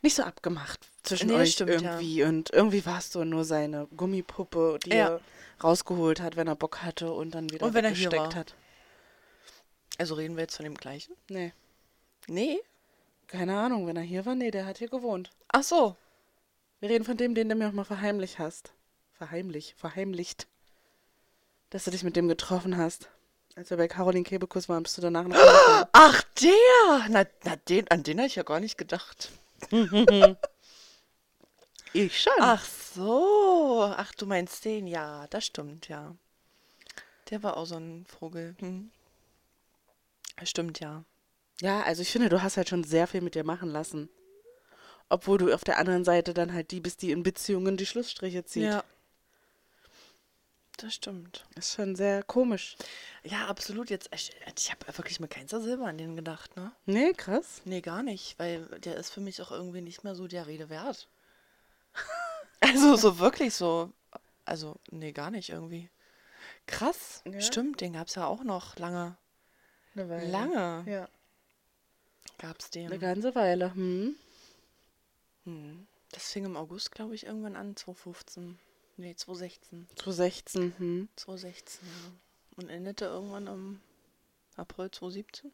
Speaker 1: Nicht so abgemacht zwischen
Speaker 2: Nee,
Speaker 1: euch
Speaker 2: stimmt, ja.
Speaker 1: irgendwie. Und irgendwie warst du nur seine Gummipuppe, die
Speaker 2: Ja.
Speaker 1: er rausgeholt hat, wenn er Bock hatte und dann wieder
Speaker 2: Und wenn er hier war.
Speaker 1: hat.
Speaker 2: Also reden wir jetzt von dem gleichen?
Speaker 1: Nee,
Speaker 2: Nee.
Speaker 1: keine Ahnung, wenn er hier war, nee, der hat hier gewohnt.
Speaker 2: Ach so.
Speaker 1: Wir reden von dem, den du mir auch mal verheimlicht hast. Verheimlich, verheimlicht. Dass du dich mit dem getroffen hast. Als wir bei Caroline Kebekus waren, bist du danach nach Hause
Speaker 2: Ach, der! Na, na den, an den habe ich ja gar nicht gedacht.
Speaker 1: Ich schon.
Speaker 2: Ach so. Ach, du meinst den? Ja, das stimmt, ja. Der war auch so ein Vogel. Hm. Stimmt, ja.
Speaker 1: Ja, also ich finde, du hast halt schon sehr viel mit dir machen lassen. Obwohl du auf der anderen Seite dann halt die bist, die in Beziehungen die Schlussstriche zieht.
Speaker 2: Ja. Das stimmt.
Speaker 1: Ist schon sehr komisch.
Speaker 2: Ja, absolut. Jetzt, ich, ich habe wirklich mit keinster Silber an den gedacht, ne?
Speaker 1: Nee, krass.
Speaker 2: Nee, gar nicht, weil der ist für mich auch irgendwie nicht mehr so der Rede wert. also so wirklich so. Also, nee, gar nicht irgendwie. Krass.
Speaker 1: Ja.
Speaker 2: Stimmt, den gab es ja auch noch lange.
Speaker 1: Eine Weile.
Speaker 2: Lange
Speaker 1: Ja.
Speaker 2: gab es den.
Speaker 1: Eine ganze Weile. Hm.
Speaker 2: Hm. Das fing im August, glaube ich, irgendwann an, 2015. Nee, 2016.
Speaker 1: 2016. Hm.
Speaker 2: 2016, ja. Und endete irgendwann im April 2017.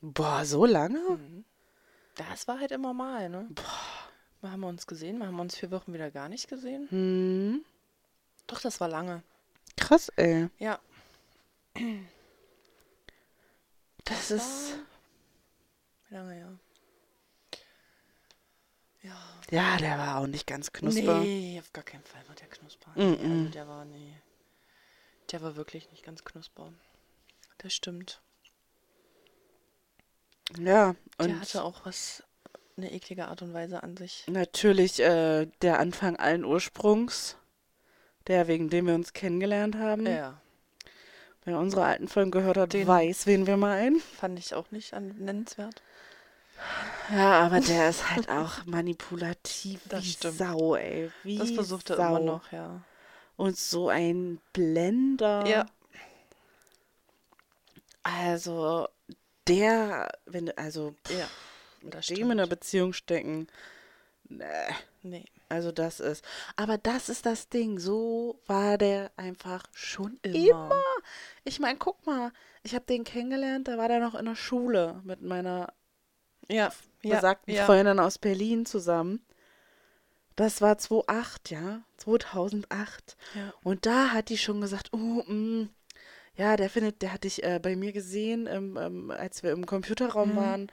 Speaker 1: Boah, so lange?
Speaker 2: Mhm. Das war halt immer mal, ne? Haben wir uns gesehen, mal haben wir uns vier Wochen wieder gar nicht gesehen.
Speaker 1: Hm.
Speaker 2: Doch, das war lange.
Speaker 1: Krass, ey.
Speaker 2: Ja.
Speaker 1: Das
Speaker 2: war-
Speaker 1: ist.
Speaker 2: Lange, ja. Ja.
Speaker 1: Ja, der war auch nicht ganz knusper.
Speaker 2: Nee, auf gar keinen Fall war der knusper.
Speaker 1: Mm,
Speaker 2: Nee, also
Speaker 1: mm.
Speaker 2: der war, nee. Der war wirklich nicht ganz knusper. Das stimmt.
Speaker 1: Ja,
Speaker 2: Der
Speaker 1: und
Speaker 2: hatte auch was, eine eklige Art und Weise an sich.
Speaker 1: natürlich äh, der Anfang allen Ursprungs, der wegen dem wir uns kennengelernt haben.
Speaker 2: Ja,
Speaker 1: Wer unsere alten Folgen gehört hat,
Speaker 2: Den-
Speaker 1: weiß, wen wir meinen.
Speaker 2: fand ich auch nicht nennenswert.
Speaker 1: Ja, aber der ist halt auch manipulativ
Speaker 2: Das
Speaker 1: wie
Speaker 2: stimmt.
Speaker 1: Sau, ey. Wie
Speaker 2: Das versucht er
Speaker 1: Sau.
Speaker 2: immer noch, ja.
Speaker 1: Und so ein Blender.
Speaker 2: Ja.
Speaker 1: Also, der, wenn du, also, pff,
Speaker 2: Ja,
Speaker 1: mit
Speaker 2: das
Speaker 1: dem in einer. Beziehung stecken, nee,
Speaker 2: Nee.
Speaker 1: also das ist, aber das ist das Ding, so war der einfach schon immer.
Speaker 2: Immer.
Speaker 1: Ich meine, guck mal, ich habe den kennengelernt, da war der noch in der Schule mit meiner
Speaker 2: Ja, ja,
Speaker 1: besagten
Speaker 2: ja.
Speaker 1: Freundin aus Berlin zusammen. Das war 2008, ja, 2008.
Speaker 2: Ja.
Speaker 1: Und da hat die schon gesagt, oh, mm, ja, der findet, der hat dich äh, bei mir gesehen, im, ähm, als wir im Computerraum
Speaker 2: Mhm.
Speaker 1: waren.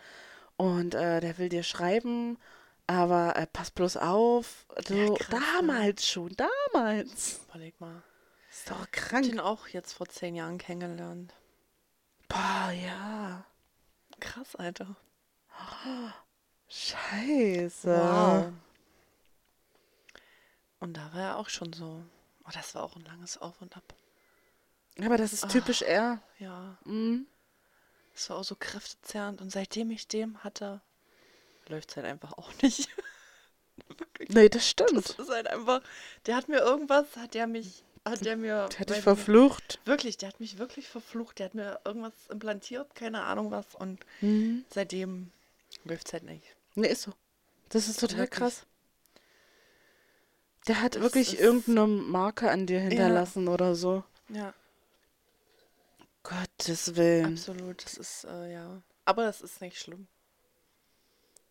Speaker 1: Und äh, der will dir schreiben, aber äh, pass bloß auf. So,
Speaker 2: Ja, krass, ne?
Speaker 1: damals schon, damals.
Speaker 2: Überleg mal.
Speaker 1: Ist doch
Speaker 2: Ich
Speaker 1: krank.
Speaker 2: den auch jetzt vor zehn Jahren kennengelernt.
Speaker 1: Boah, ja.
Speaker 2: Krass, Alter.
Speaker 1: Scheiße.
Speaker 2: Wow. Und da war er auch schon so. Oh, das war auch ein langes Auf und Ab.
Speaker 1: Aber das ist typisch er.
Speaker 2: Ja,
Speaker 1: Mhm.
Speaker 2: das war auch so kräftezerrend. Und seitdem ich dem hatte, läuft es halt einfach auch nicht. Wirklich.
Speaker 1: Nee, das
Speaker 2: Das
Speaker 1: stimmt.
Speaker 2: ist halt einfach. Der hat mir irgendwas, hat der mich, hat der mir.
Speaker 1: Der hat dich verflucht.
Speaker 2: nicht, Wirklich, der hat mich wirklich verflucht. Der hat mir irgendwas implantiert, keine Ahnung was. Und
Speaker 1: Mhm.
Speaker 2: seitdem läuft es halt nicht.
Speaker 1: Nee, ist so. Das ist total
Speaker 2: Wirklich.
Speaker 1: krass. Der hat
Speaker 2: Das
Speaker 1: wirklich irgendeine Marke an dir hinterlassen oder so.
Speaker 2: Ja,
Speaker 1: Gottes Willen.
Speaker 2: absolut. Das ist, äh, ja. Aber das ist nicht schlimm.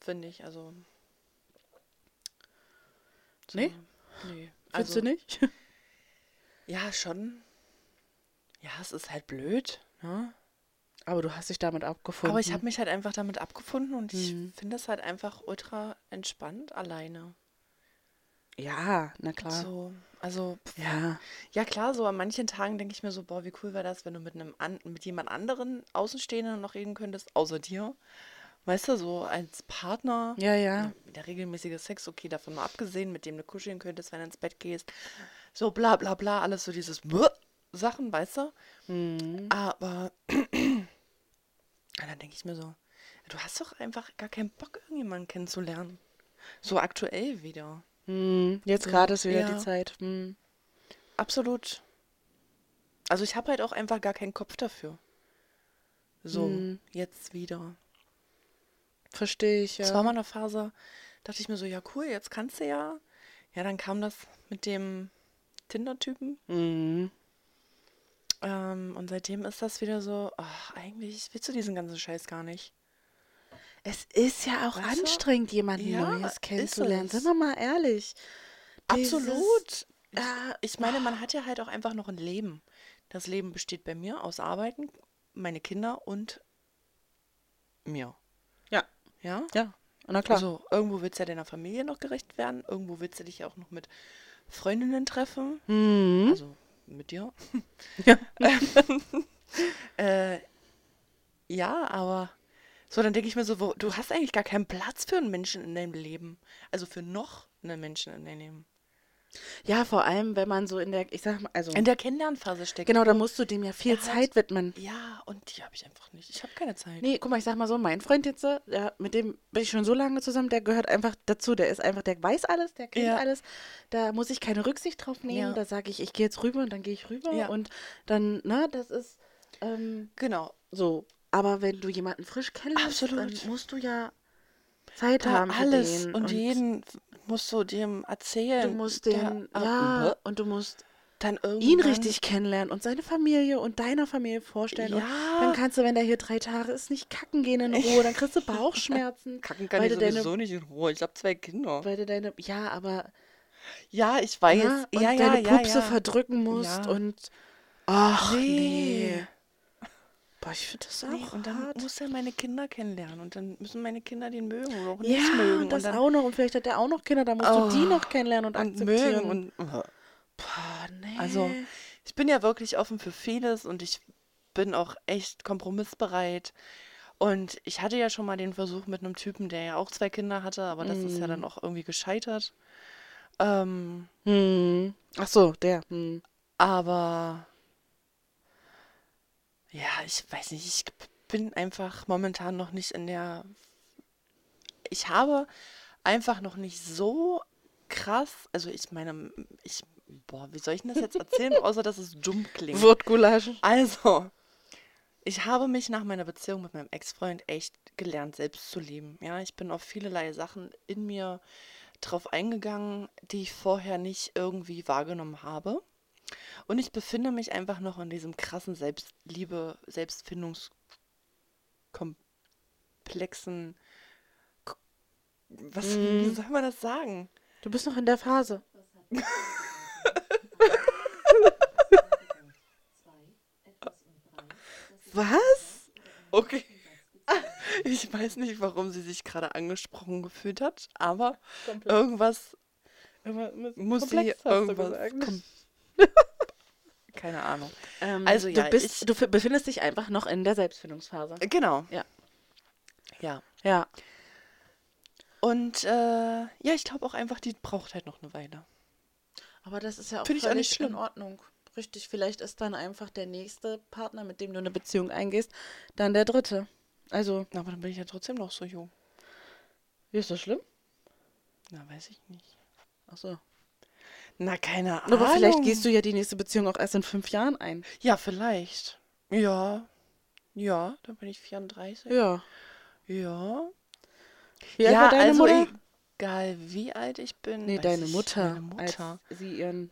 Speaker 2: Finde ich, also. So,
Speaker 1: Nee?
Speaker 2: Nee.
Speaker 1: Findest
Speaker 2: Also,
Speaker 1: du nicht?
Speaker 2: ja, schon. Ja, es ist halt blöd, ne?
Speaker 1: Aber du hast dich damit abgefunden.
Speaker 2: Aber ich habe mich halt einfach damit abgefunden und ich
Speaker 1: Mhm.
Speaker 2: finde es halt einfach ultra entspannt alleine.
Speaker 1: Ja, na klar.
Speaker 2: So, also,
Speaker 1: Ja.
Speaker 2: ja klar, so an manchen Tagen denke ich mir so, boah, wie cool wäre das, wenn du mit einem an, mit jemand anderen Außenstehenden noch reden könntest, außer dir. Weißt du, so als Partner,
Speaker 1: Ja, ja.
Speaker 2: der regelmäßige Sex, okay, davon mal abgesehen, mit dem du kuscheln könntest, wenn du ins Bett gehst. So bla bla bla, alles so dieses Sachen, weißt du?
Speaker 1: Mhm.
Speaker 2: Aber dann denke ich mir so, du hast doch einfach gar keinen Bock, irgendjemanden kennenzulernen. So aktuell wieder.
Speaker 1: Mhm. Jetzt gerade ist wieder
Speaker 2: ja.
Speaker 1: die Zeit. Mhm.
Speaker 2: Absolut. Also ich habe halt auch einfach gar keinen Kopf dafür. So,
Speaker 1: Mhm.
Speaker 2: jetzt wieder.
Speaker 1: Verstehe ich, ja.
Speaker 2: Es war mal eine Phase, dachte ich mir so, ja cool, jetzt kannst du ja. Ja, dann kam das mit dem Tinder-Typen.
Speaker 1: Mhm.
Speaker 2: Ähm, und seitdem ist das wieder so, ach, eigentlich willst du diesen ganzen Scheiß gar nicht.
Speaker 1: Es ist ja auch
Speaker 2: Weißt du?
Speaker 1: anstrengend, jemanden
Speaker 2: Ja,
Speaker 1: Neues kennenzulernen. Sind wir mal ehrlich.
Speaker 2: Absolut.
Speaker 1: äh,
Speaker 2: Ich meine, man hat ja halt auch einfach noch ein Leben. Das Leben besteht bei mir aus Arbeiten, meine Kinder und mir.
Speaker 1: Ja.
Speaker 2: Ja?
Speaker 1: Ja, na klar.
Speaker 2: Also irgendwo willst du ja deiner Familie noch gerecht werden, irgendwo willst du dich ja auch noch mit Freundinnen treffen,
Speaker 1: Mhm.
Speaker 2: also mit dir.
Speaker 1: Ja.
Speaker 2: Äh, ja, aber so, dann denke ich mir so, wo, du hast eigentlich gar keinen Platz für einen Menschen in deinem Leben. Also für noch einen Menschen in deinem Leben.
Speaker 1: Ja, vor allem, wenn man so in der, ich sag mal, also,
Speaker 2: In der Kennenlernphase steckt.
Speaker 1: genau, da musst du dem ja viel
Speaker 2: Er hat-
Speaker 1: Zeit widmen.
Speaker 2: Ja, und die habe ich einfach nicht. Ich habe keine Zeit.
Speaker 1: Nee, guck mal, ich sag mal so, mein Freund jetzt, äh, ja, mit dem bin ich schon so lange zusammen, der gehört einfach dazu. Der ist einfach, der weiß alles, der kennt
Speaker 2: Ja.
Speaker 1: alles. Da muss ich keine Rücksicht drauf nehmen.
Speaker 2: Ja.
Speaker 1: Da sage ich, ich gehe jetzt rüber und dann gehe ich rüber. Und dann, ne, das ist ähm,
Speaker 2: Genau.
Speaker 1: so. Aber wenn du jemanden frisch kennenlernst,
Speaker 2: Absolut.
Speaker 1: dann musst du ja Zeit
Speaker 2: Da
Speaker 1: haben für
Speaker 2: alles
Speaker 1: den.
Speaker 2: und, jeden musst du dem erzählen.
Speaker 1: Du musst
Speaker 2: der-
Speaker 1: den,
Speaker 2: ah,
Speaker 1: ja,
Speaker 2: äh,
Speaker 1: und du musst
Speaker 2: dann
Speaker 1: ihn richtig kennenlernen und seine Familie und deiner Familie vorstellen. Und
Speaker 2: Ja.
Speaker 1: dann kannst du, wenn der hier drei Tage ist, nicht kacken gehen in Ruhe. Dann kriegst du Bauchschmerzen.
Speaker 2: Kacken kann ich
Speaker 1: du deine-
Speaker 2: sowieso nicht in Ruhe. Ich habe zwei Kinder.
Speaker 1: Weil du deine, ja, aber
Speaker 2: Ja, ich weiß.
Speaker 1: ja, und
Speaker 2: ja, ja,
Speaker 1: deine
Speaker 2: ja,
Speaker 1: Pupse verdrücken musst und ach nee.
Speaker 2: Nee.
Speaker 1: Boah, ich finde das auch
Speaker 2: Nee, und dann
Speaker 1: hart.
Speaker 2: muss er meine Kinder kennenlernen und dann müssen meine Kinder den mögen oder auch nicht
Speaker 1: ja,
Speaker 2: mögen.
Speaker 1: das
Speaker 2: und dann
Speaker 1: auch noch. Und vielleicht hat der auch noch Kinder, da musst
Speaker 2: Oh.
Speaker 1: du die noch kennenlernen und,
Speaker 2: und
Speaker 1: akzeptieren.
Speaker 2: mögen. Und,
Speaker 1: Boah, nee.
Speaker 2: Also, ich bin ja wirklich offen für vieles und ich bin auch echt kompromissbereit. Und ich hatte ja schon mal den Versuch mit einem Typen, der ja auch zwei Kinder hatte, aber das ist ja dann auch irgendwie gescheitert. Ähm,
Speaker 1: hm. Ach so, der. Hm.
Speaker 2: aber ja, ich weiß nicht, ich bin einfach momentan noch nicht in der. Ich habe einfach noch nicht so krass, also ich meine, ich, boah, wie soll ich denn das jetzt erzählen, außer dass es dumm klingt?
Speaker 1: Wurstgulasch.
Speaker 2: Also, ich habe mich nach meiner Beziehung mit meinem Ex-Freund echt gelernt, selbst zu lieben. Ja, ich bin auf vielerlei Sachen in mir drauf eingegangen, die ich vorher nicht irgendwie wahrgenommen habe. Und ich befinde mich einfach noch in diesem krassen Selbstliebe, Selbstfindungskomplexen. Was wie soll man das sagen?
Speaker 1: Du bist noch in der Phase. Was?
Speaker 2: Okay. Ich weiß nicht, warum sie sich gerade angesprochen gefühlt hat, aber irgendwas muss sie irgendwas. Keine Ahnung.
Speaker 1: Ähm,
Speaker 2: Also ja,
Speaker 1: du, bist,
Speaker 2: ich-
Speaker 1: du befindest dich einfach noch in der Selbstfindungsphase.
Speaker 2: Genau.
Speaker 1: Ja.
Speaker 2: Ja.
Speaker 1: Ja.
Speaker 2: Und äh, ja, ich glaube auch einfach, die braucht halt noch eine Weile.
Speaker 1: Aber das ist ja auch
Speaker 2: Finde ich auch nicht schlimm.
Speaker 1: in Ordnung. Richtig, vielleicht ist dann einfach der nächste Partner, mit dem du eine Beziehung eingehst, dann der dritte. Also,
Speaker 2: Aber dann bin ich ja trotzdem noch so jung.
Speaker 1: ist das schlimm?
Speaker 2: Na, weiß ich nicht.
Speaker 1: Ach so.
Speaker 2: Na, keine Ahnung.
Speaker 1: Aber vielleicht gehst du ja die nächste Beziehung auch erst in fünf Jahren ein.
Speaker 2: Ja, vielleicht. Ja. Ja, dann bin ich 34.
Speaker 1: Ja.
Speaker 2: Ja.
Speaker 1: Wie alt
Speaker 2: ja,
Speaker 1: war deine
Speaker 2: also
Speaker 1: Mutter?
Speaker 2: egal wie alt ich bin.
Speaker 1: Nee, deine
Speaker 2: ich-
Speaker 1: Mutter.
Speaker 2: Meine Mutter.
Speaker 1: Als sie ihren.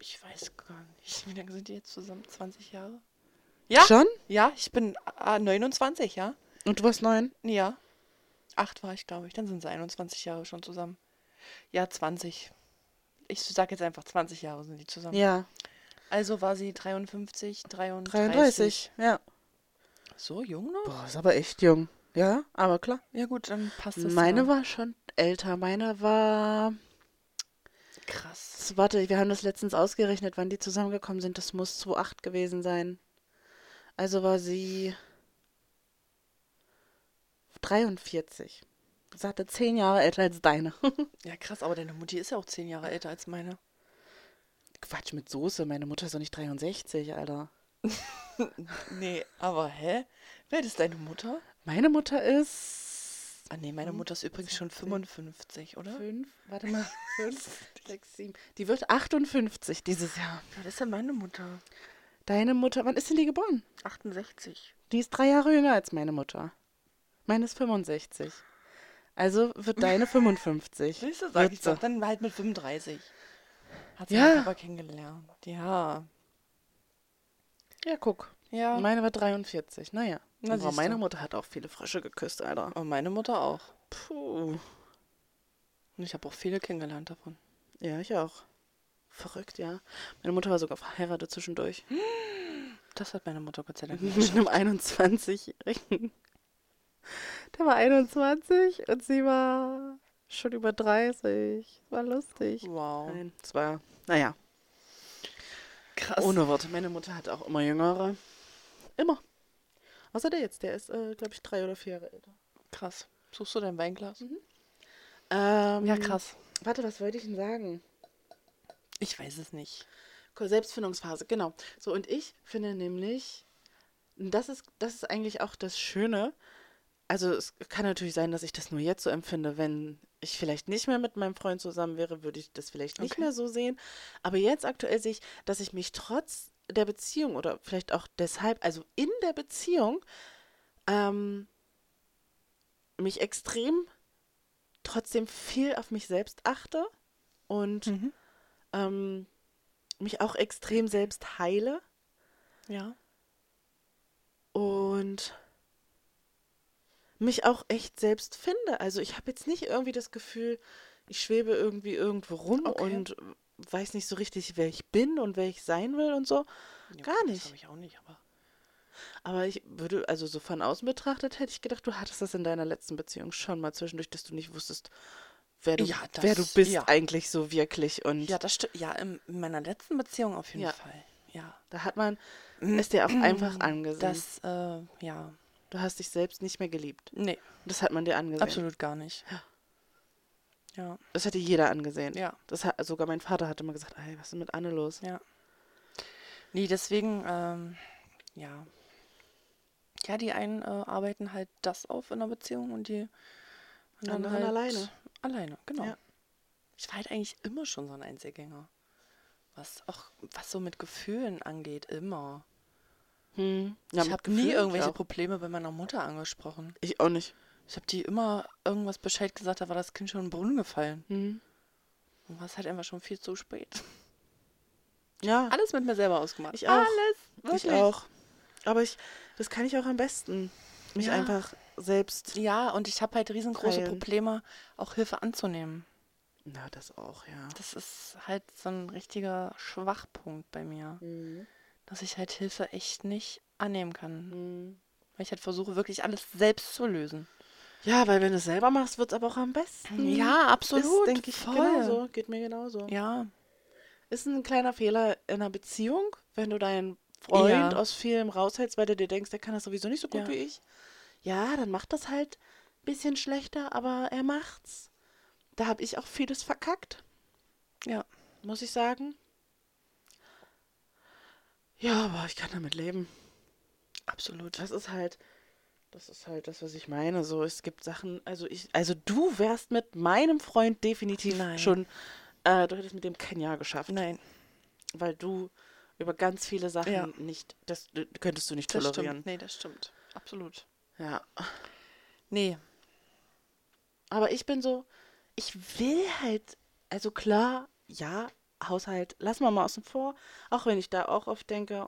Speaker 2: Ich weiß gar nicht. Wie lange sind die jetzt zusammen? 20 Jahre? Ja?
Speaker 1: Schon?
Speaker 2: Ja, ich bin ah, 29, ja?
Speaker 1: Und du warst neun?
Speaker 2: Ja. Acht war ich, glaube ich. Dann sind sie 21 Jahre schon zusammen. Ja, 20. Ich sag jetzt einfach 20 Jahre sind die zusammen.
Speaker 1: Ja.
Speaker 2: Also war sie 53, 33.
Speaker 1: 33. Ja.
Speaker 2: So jung noch?
Speaker 1: Boah, ist aber echt jung. Ja, aber klar.
Speaker 2: Ja gut, dann passt es.
Speaker 1: Meine
Speaker 2: ja.
Speaker 1: war schon älter. Meine war.
Speaker 2: krass.
Speaker 1: Warte, wir haben das letztens ausgerechnet, wann die zusammengekommen sind. Das muss 2008 gewesen sein. Also war sie 43. Sagte zehn Jahre älter als deine.
Speaker 2: Ja, krass, aber deine Mutti ist ja auch 10 Jahre älter als meine.
Speaker 1: Quatsch mit Soße. Meine Mutter ist doch nicht 63, Alter.
Speaker 2: Nee, aber hä? Wer ist deine Mutter?
Speaker 1: Meine Mutter ist.
Speaker 2: Ah nee, meine Mutter ist übrigens schon 55, oder?
Speaker 1: Fünf, warte mal, fünf, sechs, sieben. Die wird 58 dieses Jahr.
Speaker 2: Wer ist denn meine Mutter?
Speaker 1: Deine Mutter, wann ist denn die geboren?
Speaker 2: 68.
Speaker 1: Die ist drei Jahre jünger als meine Mutter. Meine ist 65. Also wird deine 55.
Speaker 2: Siehst du, sag ich doch. Dann halt mit 35. Hat sie
Speaker 1: Ja.
Speaker 2: meinen Papa kennengelernt. Ja.
Speaker 1: Ja, guck.
Speaker 2: Ja.
Speaker 1: Meine war 43. Naja.
Speaker 2: Na,
Speaker 1: Aber meine
Speaker 2: du.
Speaker 1: Mutter hat auch viele Frösche geküsst, Alter.
Speaker 2: Und meine Mutter auch.
Speaker 1: Puh.
Speaker 2: Und ich habe auch viele kennengelernt davon.
Speaker 1: Ja, ich auch. Verrückt, ja. Meine Mutter war sogar verheiratet zwischendurch.
Speaker 2: Das hat meine Mutter Gott sei Dank nicht.
Speaker 1: Mit einem 21-Jährigen. Der war 21 und sie war schon über 30. War lustig.
Speaker 2: Wow.
Speaker 1: Nein, es war, naja,
Speaker 2: Krass.
Speaker 1: ohne Worte. Meine Mutter hat auch immer jüngere. Immer. Außer der jetzt, der ist, äh, glaube ich, drei oder vier Jahre älter.
Speaker 2: Krass. Suchst du dein Weinglas?
Speaker 1: Ähm,
Speaker 2: Ja, krass.
Speaker 1: Warte, was wollte ich denn sagen?
Speaker 2: Ich weiß es nicht.
Speaker 1: Selbstfindungsphase, genau. So, und ich finde nämlich, das ist, das ist eigentlich auch das Schöne. Also es kann natürlich sein, dass ich das nur jetzt so empfinde. Wenn ich vielleicht nicht mehr mit meinem Freund zusammen wäre, würde ich das vielleicht nicht
Speaker 2: Okay.
Speaker 1: mehr so sehen. Aber jetzt aktuell sehe ich, dass ich mich trotz der Beziehung oder vielleicht auch deshalb, also in der Beziehung, ähm, mich extrem trotzdem viel auf mich selbst achte und
Speaker 2: Mhm.
Speaker 1: ähm, mich auch extrem selbst heile
Speaker 2: Ja.
Speaker 1: und mich auch echt selbst finde. Also ich habe jetzt nicht irgendwie das Gefühl, ich schwebe irgendwie irgendwo rum
Speaker 2: Okay.
Speaker 1: und weiß nicht so richtig, wer ich bin und wer ich sein will und so.
Speaker 2: Ja,
Speaker 1: Gar nicht.
Speaker 2: Das habe ich auch nicht, aber.
Speaker 1: Aber ich würde, also so von außen betrachtet, hätte ich gedacht, du hattest das in deiner letzten Beziehung schon mal zwischendurch, dass du nicht wusstest, wer du,
Speaker 2: Ja,
Speaker 1: wer du
Speaker 2: das-
Speaker 1: bist
Speaker 2: ja.
Speaker 1: eigentlich so wirklich. Und
Speaker 2: Ja, das stimmt. Ja, in, in meiner letzten Beziehung auf jeden. Fall. Ja.
Speaker 1: da hat man es dir auch einfach angesehen.
Speaker 2: Das, äh, ja.
Speaker 1: Du hast dich selbst nicht mehr geliebt.
Speaker 2: Nee,
Speaker 1: Das hat man dir angesehen.
Speaker 2: absolut gar nicht. Ja.
Speaker 1: Das hatte jeder angesehen.
Speaker 2: Ja.
Speaker 1: Das hat, sogar mein Vater hatte immer gesagt, ey, was ist denn mit Anne los?
Speaker 2: Ja. Nee, deswegen, ähm, ja. Ja, die einen äh, arbeiten halt das auf in der Beziehung und die anderen
Speaker 1: Anderen
Speaker 2: halt
Speaker 1: alleine.
Speaker 2: Alleine, genau.
Speaker 1: Ja.
Speaker 2: Ich war halt eigentlich immer schon so ein Einzelgänger. Was auch, was so mit Gefühlen angeht, immer.
Speaker 1: Hm. Ja,
Speaker 2: ich habe nie irgendwelche
Speaker 1: auch.
Speaker 2: Probleme bei meiner Mutter angesprochen.
Speaker 1: Ich auch nicht.
Speaker 2: Ich habe die immer irgendwas Bescheid gesagt, da war das Kind schon in den Brunnen gefallen.
Speaker 1: Hm.
Speaker 2: Und war es halt einfach schon viel zu spät.
Speaker 1: Ja,
Speaker 2: Alles mit mir selber ausgemacht.
Speaker 1: Ich auch.
Speaker 2: Alles. Wirklich.
Speaker 1: ich auch. Aber ich, das kann ich auch am besten. Mich
Speaker 2: Ja.
Speaker 1: einfach selbst.
Speaker 2: Ja, und ich habe halt riesengroße
Speaker 1: Heilen.
Speaker 2: Probleme, auch Hilfe anzunehmen.
Speaker 1: Na, das auch, ja.
Speaker 2: Das ist halt so ein richtiger Schwachpunkt bei mir,
Speaker 1: Mhm.
Speaker 2: Dass ich halt Hilfe echt nicht annehmen kann.
Speaker 1: Mhm.
Speaker 2: Weil ich halt versuche, wirklich alles selbst zu lösen.
Speaker 1: Ja, weil wenn du es selber machst, wird es aber auch am besten.
Speaker 2: Ja, absolut.
Speaker 1: Ist, denke ich,
Speaker 2: voll.
Speaker 1: genauso. Geht mir genauso.
Speaker 2: Ja,
Speaker 1: Ist ein kleiner Fehler in einer Beziehung, wenn du deinen Freund
Speaker 2: Ja.
Speaker 1: aus vielem raushältst, weil du dir denkst, der kann das sowieso nicht so gut
Speaker 2: Ja.
Speaker 1: wie ich. Ja, dann macht das halt ein bisschen schlechter, aber er macht's. Da habe ich auch vieles verkackt,
Speaker 2: ja.
Speaker 1: muss ich sagen. Ja, aber ich kann damit leben.
Speaker 2: Absolut.
Speaker 1: Das ist halt, das ist halt das, was ich meine. So, es gibt Sachen, also ich, also du wärst mit meinem Freund definitiv
Speaker 2: Nein.
Speaker 1: schon, äh, du hättest mit dem kein Jahr geschafft.
Speaker 2: Nein,
Speaker 1: weil du über ganz viele Sachen
Speaker 2: Ja.
Speaker 1: nicht, das könntest du nicht
Speaker 2: das
Speaker 1: tolerieren.
Speaker 2: stimmt. Nee, das stimmt. Absolut.
Speaker 1: Ja,
Speaker 2: Nee,
Speaker 1: aber ich bin so, ich will halt, also klar, ja, Haushalt, lass mal mal außen vor, auch wenn ich da auch oft denke,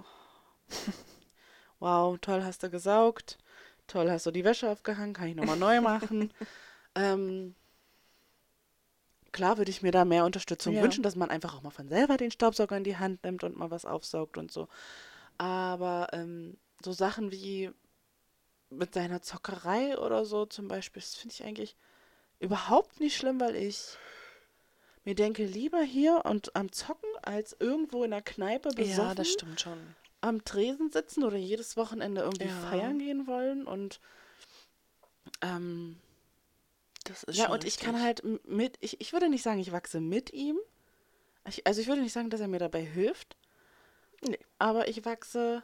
Speaker 1: wow, toll hast du gesaugt, toll hast du die Wäsche aufgehangen, kann ich nochmal neu machen. ähm, klar würde ich mir da mehr Unterstützung
Speaker 2: Ja.
Speaker 1: wünschen, dass man einfach auch mal von selber den Staubsauger in die Hand nimmt und mal was aufsaugt und so. Aber ähm, so Sachen wie mit seiner Zockerei oder so zum Beispiel, das finde ich eigentlich überhaupt nicht schlimm, weil ich mir denke, lieber hier und am Zocken als irgendwo in der Kneipe besoffen
Speaker 2: ja, das stimmt schon.
Speaker 1: am Tresen sitzen oder jedes Wochenende irgendwie
Speaker 2: Ja.
Speaker 1: feiern gehen wollen und ähm,
Speaker 2: Das ist
Speaker 1: ja,
Speaker 2: schon
Speaker 1: und ich kann
Speaker 2: richtig.
Speaker 1: halt mit, ich, ich würde nicht sagen, ich wachse mit ihm. Ich, also ich würde nicht sagen, dass er mir dabei hilft.
Speaker 2: Nee.
Speaker 1: Aber ich wachse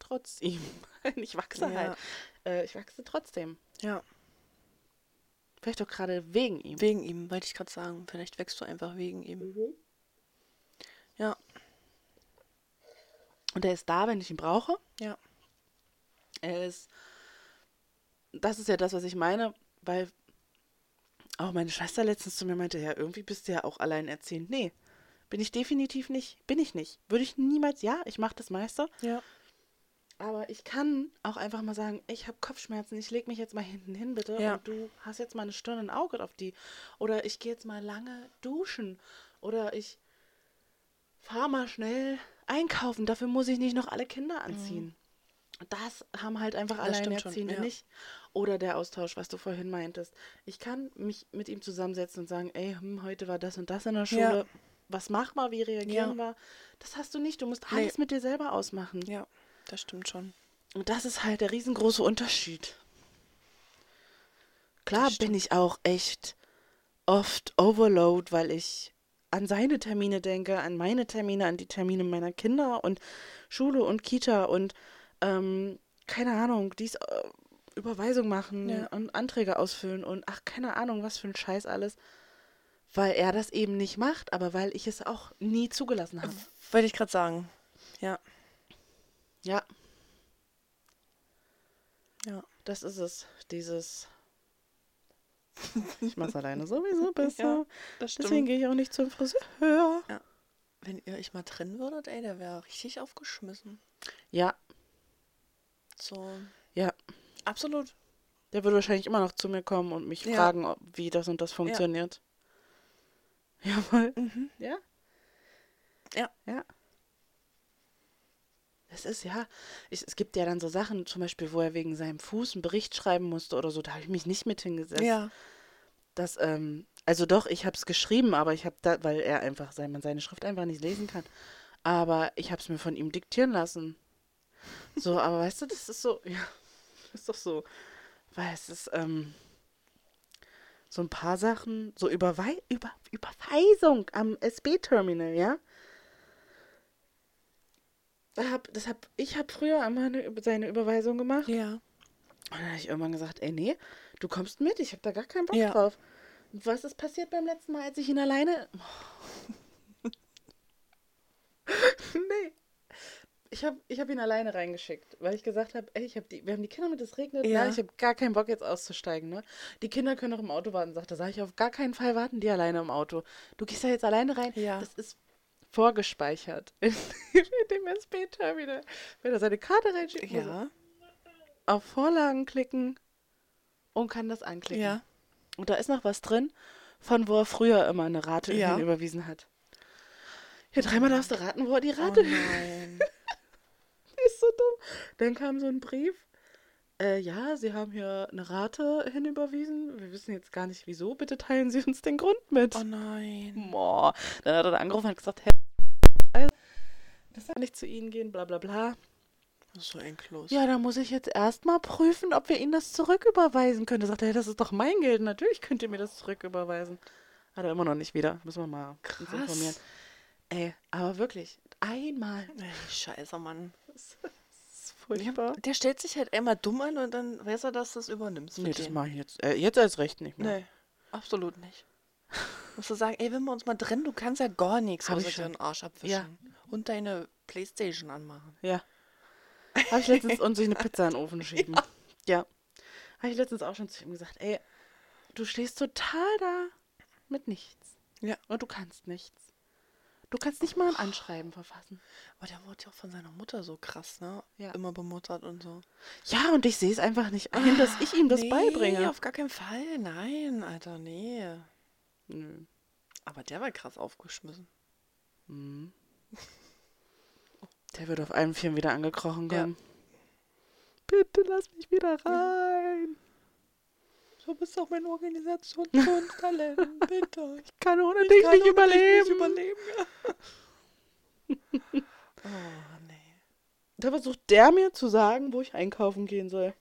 Speaker 1: trotz ihm. ich wachse
Speaker 2: Ja.
Speaker 1: halt. Äh, ich wachse trotzdem.
Speaker 2: Ja,
Speaker 1: Vielleicht auch gerade wegen ihm.
Speaker 2: wegen ihm, wollte ich gerade sagen. Vielleicht wächst du einfach wegen ihm. Ja,
Speaker 1: Und er ist da, wenn ich ihn brauche.
Speaker 2: ja.
Speaker 1: Er ist. Das ist ja das, was ich meine, weil auch meine Schwester letztens zu mir meinte, ja, irgendwie bist du ja auch alleinerziehend. Nee, bin ich definitiv nicht. Bin ich nicht. Würde ich niemals, ja, ich mache das meiste.
Speaker 2: Ja.
Speaker 1: Aber ich kann auch einfach mal sagen, ich habe Kopfschmerzen, ich lege mich jetzt mal hinten hin, bitte.
Speaker 2: Ja.
Speaker 1: Und du hast jetzt mal eine Stunde ein Auge auf die. Oder ich gehe jetzt mal lange duschen. Oder ich fahre mal schnell einkaufen. Dafür muss ich nicht noch alle Kinder anziehen. Das haben halt einfach
Speaker 2: Das stimmt
Speaker 1: Alleinerziehende
Speaker 2: schon, ja.
Speaker 1: nicht. Oder der Austausch, was du vorhin meintest. Ich kann mich mit ihm zusammensetzen und sagen, ey, hm, heute war das und das in der Schule.
Speaker 2: Ja.
Speaker 1: Was machen wir? Wie reagieren wir? Das hast du nicht. Du musst
Speaker 2: Nee.
Speaker 1: alles mit dir selber ausmachen.
Speaker 2: Ja, das stimmt schon.
Speaker 1: Und das ist halt der riesengroße Unterschied. Klar bin ich auch echt oft overload, weil ich an seine Termine denke, an meine Termine, an die Termine meiner Kinder und Schule und Kita und ähm, keine Ahnung, dies äh, Überweisung machen
Speaker 2: Ja.
Speaker 1: und Anträge ausfüllen und ach, keine Ahnung, was für ein Scheiß alles. Weil er das eben nicht macht, aber weil ich es auch nie zugelassen habe.
Speaker 2: Wollte ich gerade sagen. Ja.
Speaker 1: Ja,
Speaker 2: Ja.
Speaker 1: das ist es. Dieses. Ich mach's alleine sowieso besser.
Speaker 2: Ja,
Speaker 1: Deswegen gehe ich auch nicht zum Friseur.
Speaker 2: Wenn ihr euch mal trennen würdet, ey, der wäre richtig aufgeschmissen.
Speaker 1: Ja,
Speaker 2: So.
Speaker 1: Ja.
Speaker 2: Absolut.
Speaker 1: der würde wahrscheinlich immer noch zu mir kommen und mich
Speaker 2: Ja.
Speaker 1: fragen, ob, wie das und das funktioniert. Jawohl.
Speaker 2: Mhm.
Speaker 1: Ja?
Speaker 2: Ja.
Speaker 1: Ja. Es ist ja, ich, es gibt ja dann so Sachen, zum Beispiel, wo er wegen seinem Fuß einen Bericht schreiben musste oder so, da habe ich mich nicht mit hingesetzt.
Speaker 2: Ja.
Speaker 1: Das, ähm, also doch, ich habe es geschrieben, aber ich habe da, weil er einfach sein, man seine Schrift einfach nicht lesen kann. Aber ich habe es mir von ihm diktieren lassen. So, aber weißt du, das ist so, ja, ist doch so, weil es ist, ähm, so ein paar Sachen, so Überwei Über Überweisung am SB-Terminal, ja? Hab, das hab, ich habe früher immer eine, seine Überweisung gemacht.
Speaker 2: Ja.
Speaker 1: Und dann habe ich irgendwann gesagt, ey, nee, du kommst mit, ich habe da gar keinen Bock
Speaker 2: Ja.
Speaker 1: drauf. Und was ist passiert beim letzten Mal, als ich ihn alleine... nee. Ich habe ich hab ihn alleine reingeschickt, weil ich gesagt habe, ey, ich hab die, wir haben die Kinder mit, es regnet,
Speaker 2: Ja.
Speaker 1: ja. ich habe gar keinen Bock jetzt auszusteigen, ne? Die Kinder können noch im Auto warten, sagt er. Sag ich, auf gar keinen Fall warten die alleine im Auto. Du gehst da jetzt alleine rein.
Speaker 2: Ja.
Speaker 1: Das ist vorgespeichert in, in dem SB-Terminal. Wenn er seine Karte reinschickt,
Speaker 2: Ja.
Speaker 1: auf Vorlagen klicken und kann das anklicken.
Speaker 2: Ja.
Speaker 1: Und da ist noch was drin, von wo er früher immer eine Rate
Speaker 2: Ja.
Speaker 1: überwiesen hat. Hier dreimal darfst du raten, wo er die
Speaker 2: Oh
Speaker 1: Rate
Speaker 2: nein.
Speaker 1: ist so dumm. Dann kam so ein Brief. Äh, ja, Sie haben hier eine Rate hinüberwiesen. Wir wissen jetzt gar nicht wieso. Bitte teilen Sie uns den Grund mit.
Speaker 2: Oh nein.
Speaker 1: Boah. Dann hat er da angerufen und hat gesagt, Herr, das soll nicht zu Ihnen gehen, bla bla bla.
Speaker 2: Das ist so endlos.
Speaker 1: Ja, da muss ich jetzt erstmal prüfen, ob wir Ihnen das zurücküberweisen können. Da sagt er, hey, das ist doch mein Geld. Natürlich könnt ihr mir das zurücküberweisen. Hat er immer noch nicht wieder. Müssen wir mal
Speaker 2: Krass.
Speaker 1: informieren. Ey, aber wirklich, einmal.
Speaker 2: Ey, scheiße, Mann.
Speaker 1: Furchtbar.
Speaker 2: Der stellt sich halt einmal dumm an und dann weiß er, dass du das übernimmst.
Speaker 1: Nee, das mache ich jetzt. Äh, jetzt als recht nicht mehr.
Speaker 2: Nee, absolut nicht. Musst du sagen, ey, wenn wir uns mal trennen, du kannst ja gar nichts
Speaker 1: Hab
Speaker 2: außer
Speaker 1: ich schon.
Speaker 2: Arsch abwischen. Und deine Playstation anmachen.
Speaker 1: Ja. Habe ich letztens und sich eine Pizza in den Ofen schieben. Ja. Habe ich letztens auch schon zu ihm gesagt, ey, du stehst total da mit nichts.
Speaker 2: Ja.
Speaker 1: Und du kannst nichts. Du kannst nicht mal ein Anschreiben verfassen.
Speaker 2: Aber der wurde ja auch von seiner Mutter so krass, ne?
Speaker 1: Ja.
Speaker 2: Immer bemuttert und so.
Speaker 1: Ja, und ich sehe es einfach nicht ein, dass ich ihm das
Speaker 2: nee,
Speaker 1: beibringe.
Speaker 2: auf gar keinen Fall. Nein, Alter, nee.
Speaker 1: Nö.
Speaker 2: Aber der war krass aufgeschmissen.
Speaker 1: Mhm. Der wird auf allen Vieren wieder angekrochen
Speaker 2: Ja.
Speaker 1: kommen. Bitte lass mich wieder rein.
Speaker 2: Du bist doch mein Organisationstalent, bitte.
Speaker 1: Ich kann ohne dich nicht überleben.
Speaker 2: Nicht überleben. oh, nee.
Speaker 1: Da versucht der mir zu sagen, wo ich einkaufen gehen soll.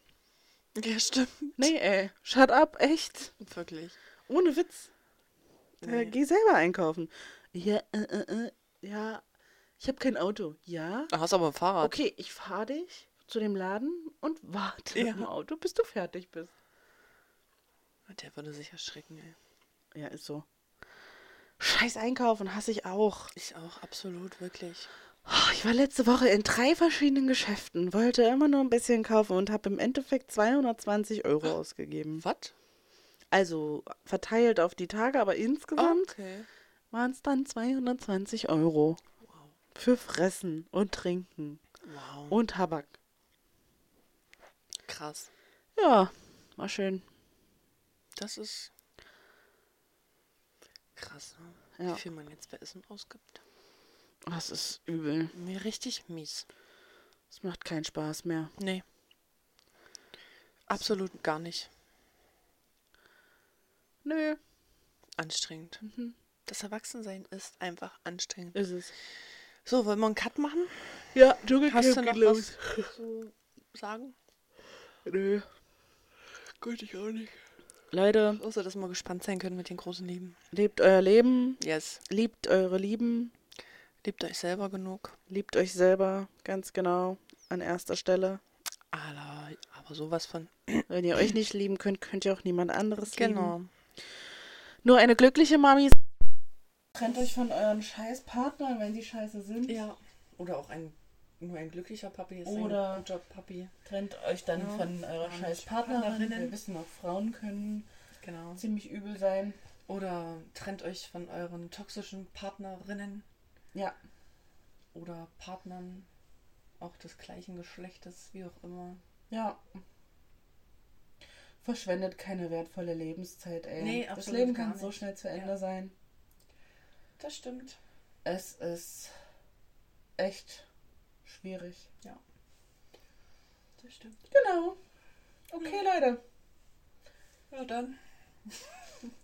Speaker 2: Ja, stimmt.
Speaker 1: Nee, ey. Shut up, echt.
Speaker 2: Wirklich.
Speaker 1: Ohne Witz. Äh,
Speaker 2: Nee.
Speaker 1: geh selber einkaufen. Ja, äh, äh, äh. Ja, ich habe kein Auto. Ja.
Speaker 2: Du hast aber ein Fahrrad.
Speaker 1: Okay, ich fahre dich zu dem Laden und warte
Speaker 2: Ja.
Speaker 1: im Auto, bis du fertig bist.
Speaker 2: Der würde sich erschrecken, ey.
Speaker 1: Ja, ist so. Scheiß Einkaufen hasse ich auch.
Speaker 2: Ich auch, absolut, wirklich.
Speaker 1: Oh, Ich war letzte Woche in drei verschiedenen Geschäften, wollte immer nur ein bisschen kaufen und habe im Endeffekt 220 Euro ausgegeben.
Speaker 2: Was?
Speaker 1: Also verteilt auf die Tage, aber insgesamt
Speaker 2: Okay.
Speaker 1: waren es dann 220 Euro
Speaker 2: Wow.
Speaker 1: für Fressen und Trinken
Speaker 2: Wow.
Speaker 1: und Tabak.
Speaker 2: Krass.
Speaker 1: Ja, war schön.
Speaker 2: Das ist krass, ne?
Speaker 1: Ja.
Speaker 2: Wie viel man jetzt bei Essen ausgibt.
Speaker 1: Das ist übel.
Speaker 2: Mir richtig mies.
Speaker 1: Es macht keinen Spaß mehr.
Speaker 2: Nee. Absolut gar nicht.
Speaker 1: Nö,
Speaker 2: Anstrengend. Das Erwachsensein ist einfach anstrengend.
Speaker 1: ist es.
Speaker 2: So, wollen wir einen Cut machen?
Speaker 1: Ja,
Speaker 2: Hast du
Speaker 1: Dschungelcamp
Speaker 2: noch
Speaker 1: los.
Speaker 2: was zu sagen?
Speaker 1: Nö.
Speaker 2: Gut, ich auch nicht.
Speaker 1: Leute,
Speaker 2: Außer, dass wir gespannt sein können mit den großen Lieben.
Speaker 1: lebt euer Leben,
Speaker 2: Yes.
Speaker 1: liebt eure Lieben,
Speaker 2: Liebt euch selber genug.
Speaker 1: liebt euch selber, ganz genau, an erster Stelle.
Speaker 2: Alter, aber sowas von.
Speaker 1: Wenn ihr euch nicht lieben könnt, könnt ihr auch niemand anderes
Speaker 2: Genau.
Speaker 1: lieben. Nur eine glückliche Mami. Trennt euch von euren Scheißpartnern, wenn sie scheiße sind.
Speaker 2: Ja. Oder auch ein nur ein glücklicher Papi ist
Speaker 1: Oder-
Speaker 2: ein guter Papi.
Speaker 1: Trennt euch dann
Speaker 2: Ja.
Speaker 1: von eurer
Speaker 2: Ja,
Speaker 1: Scheißpartnerin.
Speaker 2: Partnerinnen.
Speaker 1: Wir wissen auch, Frauen können
Speaker 2: Genau.
Speaker 1: ziemlich übel sein.
Speaker 2: Oder trennt euch von euren toxischen Partnerinnen
Speaker 1: Ja,
Speaker 2: oder Partnern auch des gleichen Geschlechtes, wie auch immer.
Speaker 1: ja. Verschwendet keine wertvolle Lebenszeit, ey.
Speaker 2: Nee,
Speaker 1: das Leben kann so schnell zu Ende
Speaker 2: Ja.
Speaker 1: sein.
Speaker 2: Das stimmt.
Speaker 1: Es ist echt schwierig.
Speaker 2: Das stimmt.
Speaker 1: Genau. Okay, Leute.
Speaker 2: Ja, dann.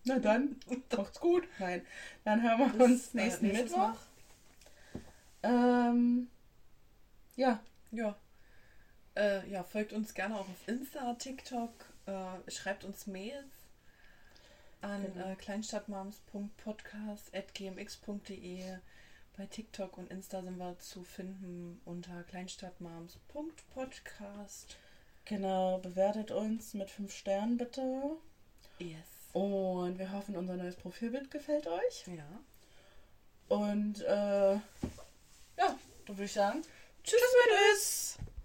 Speaker 1: Na dann, macht's gut. Nein, dann hören wir
Speaker 2: Bis,
Speaker 1: uns
Speaker 2: äh,
Speaker 1: nächsten
Speaker 2: nächstes
Speaker 1: Mittwoch. Ähm, ja,
Speaker 2: Ja. Äh, ja, folgt uns gerne auch auf Insta, TikTok, äh, schreibt uns Mails an
Speaker 1: Genau.
Speaker 2: äh, kleinstadtmoms.podcast.gmx.de. Bei TikTok und Insta sind wir zu finden unter kleinstadtmoms.podcast.
Speaker 1: genau. Bewertet uns mit fünf Sternen bitte.
Speaker 2: Yes.
Speaker 1: Und wir hoffen, unser neues Profilbild gefällt euch.
Speaker 2: Ja.
Speaker 1: Und äh, ja, dann würde ich sagen,
Speaker 2: Tschüss.
Speaker 1: tschüss.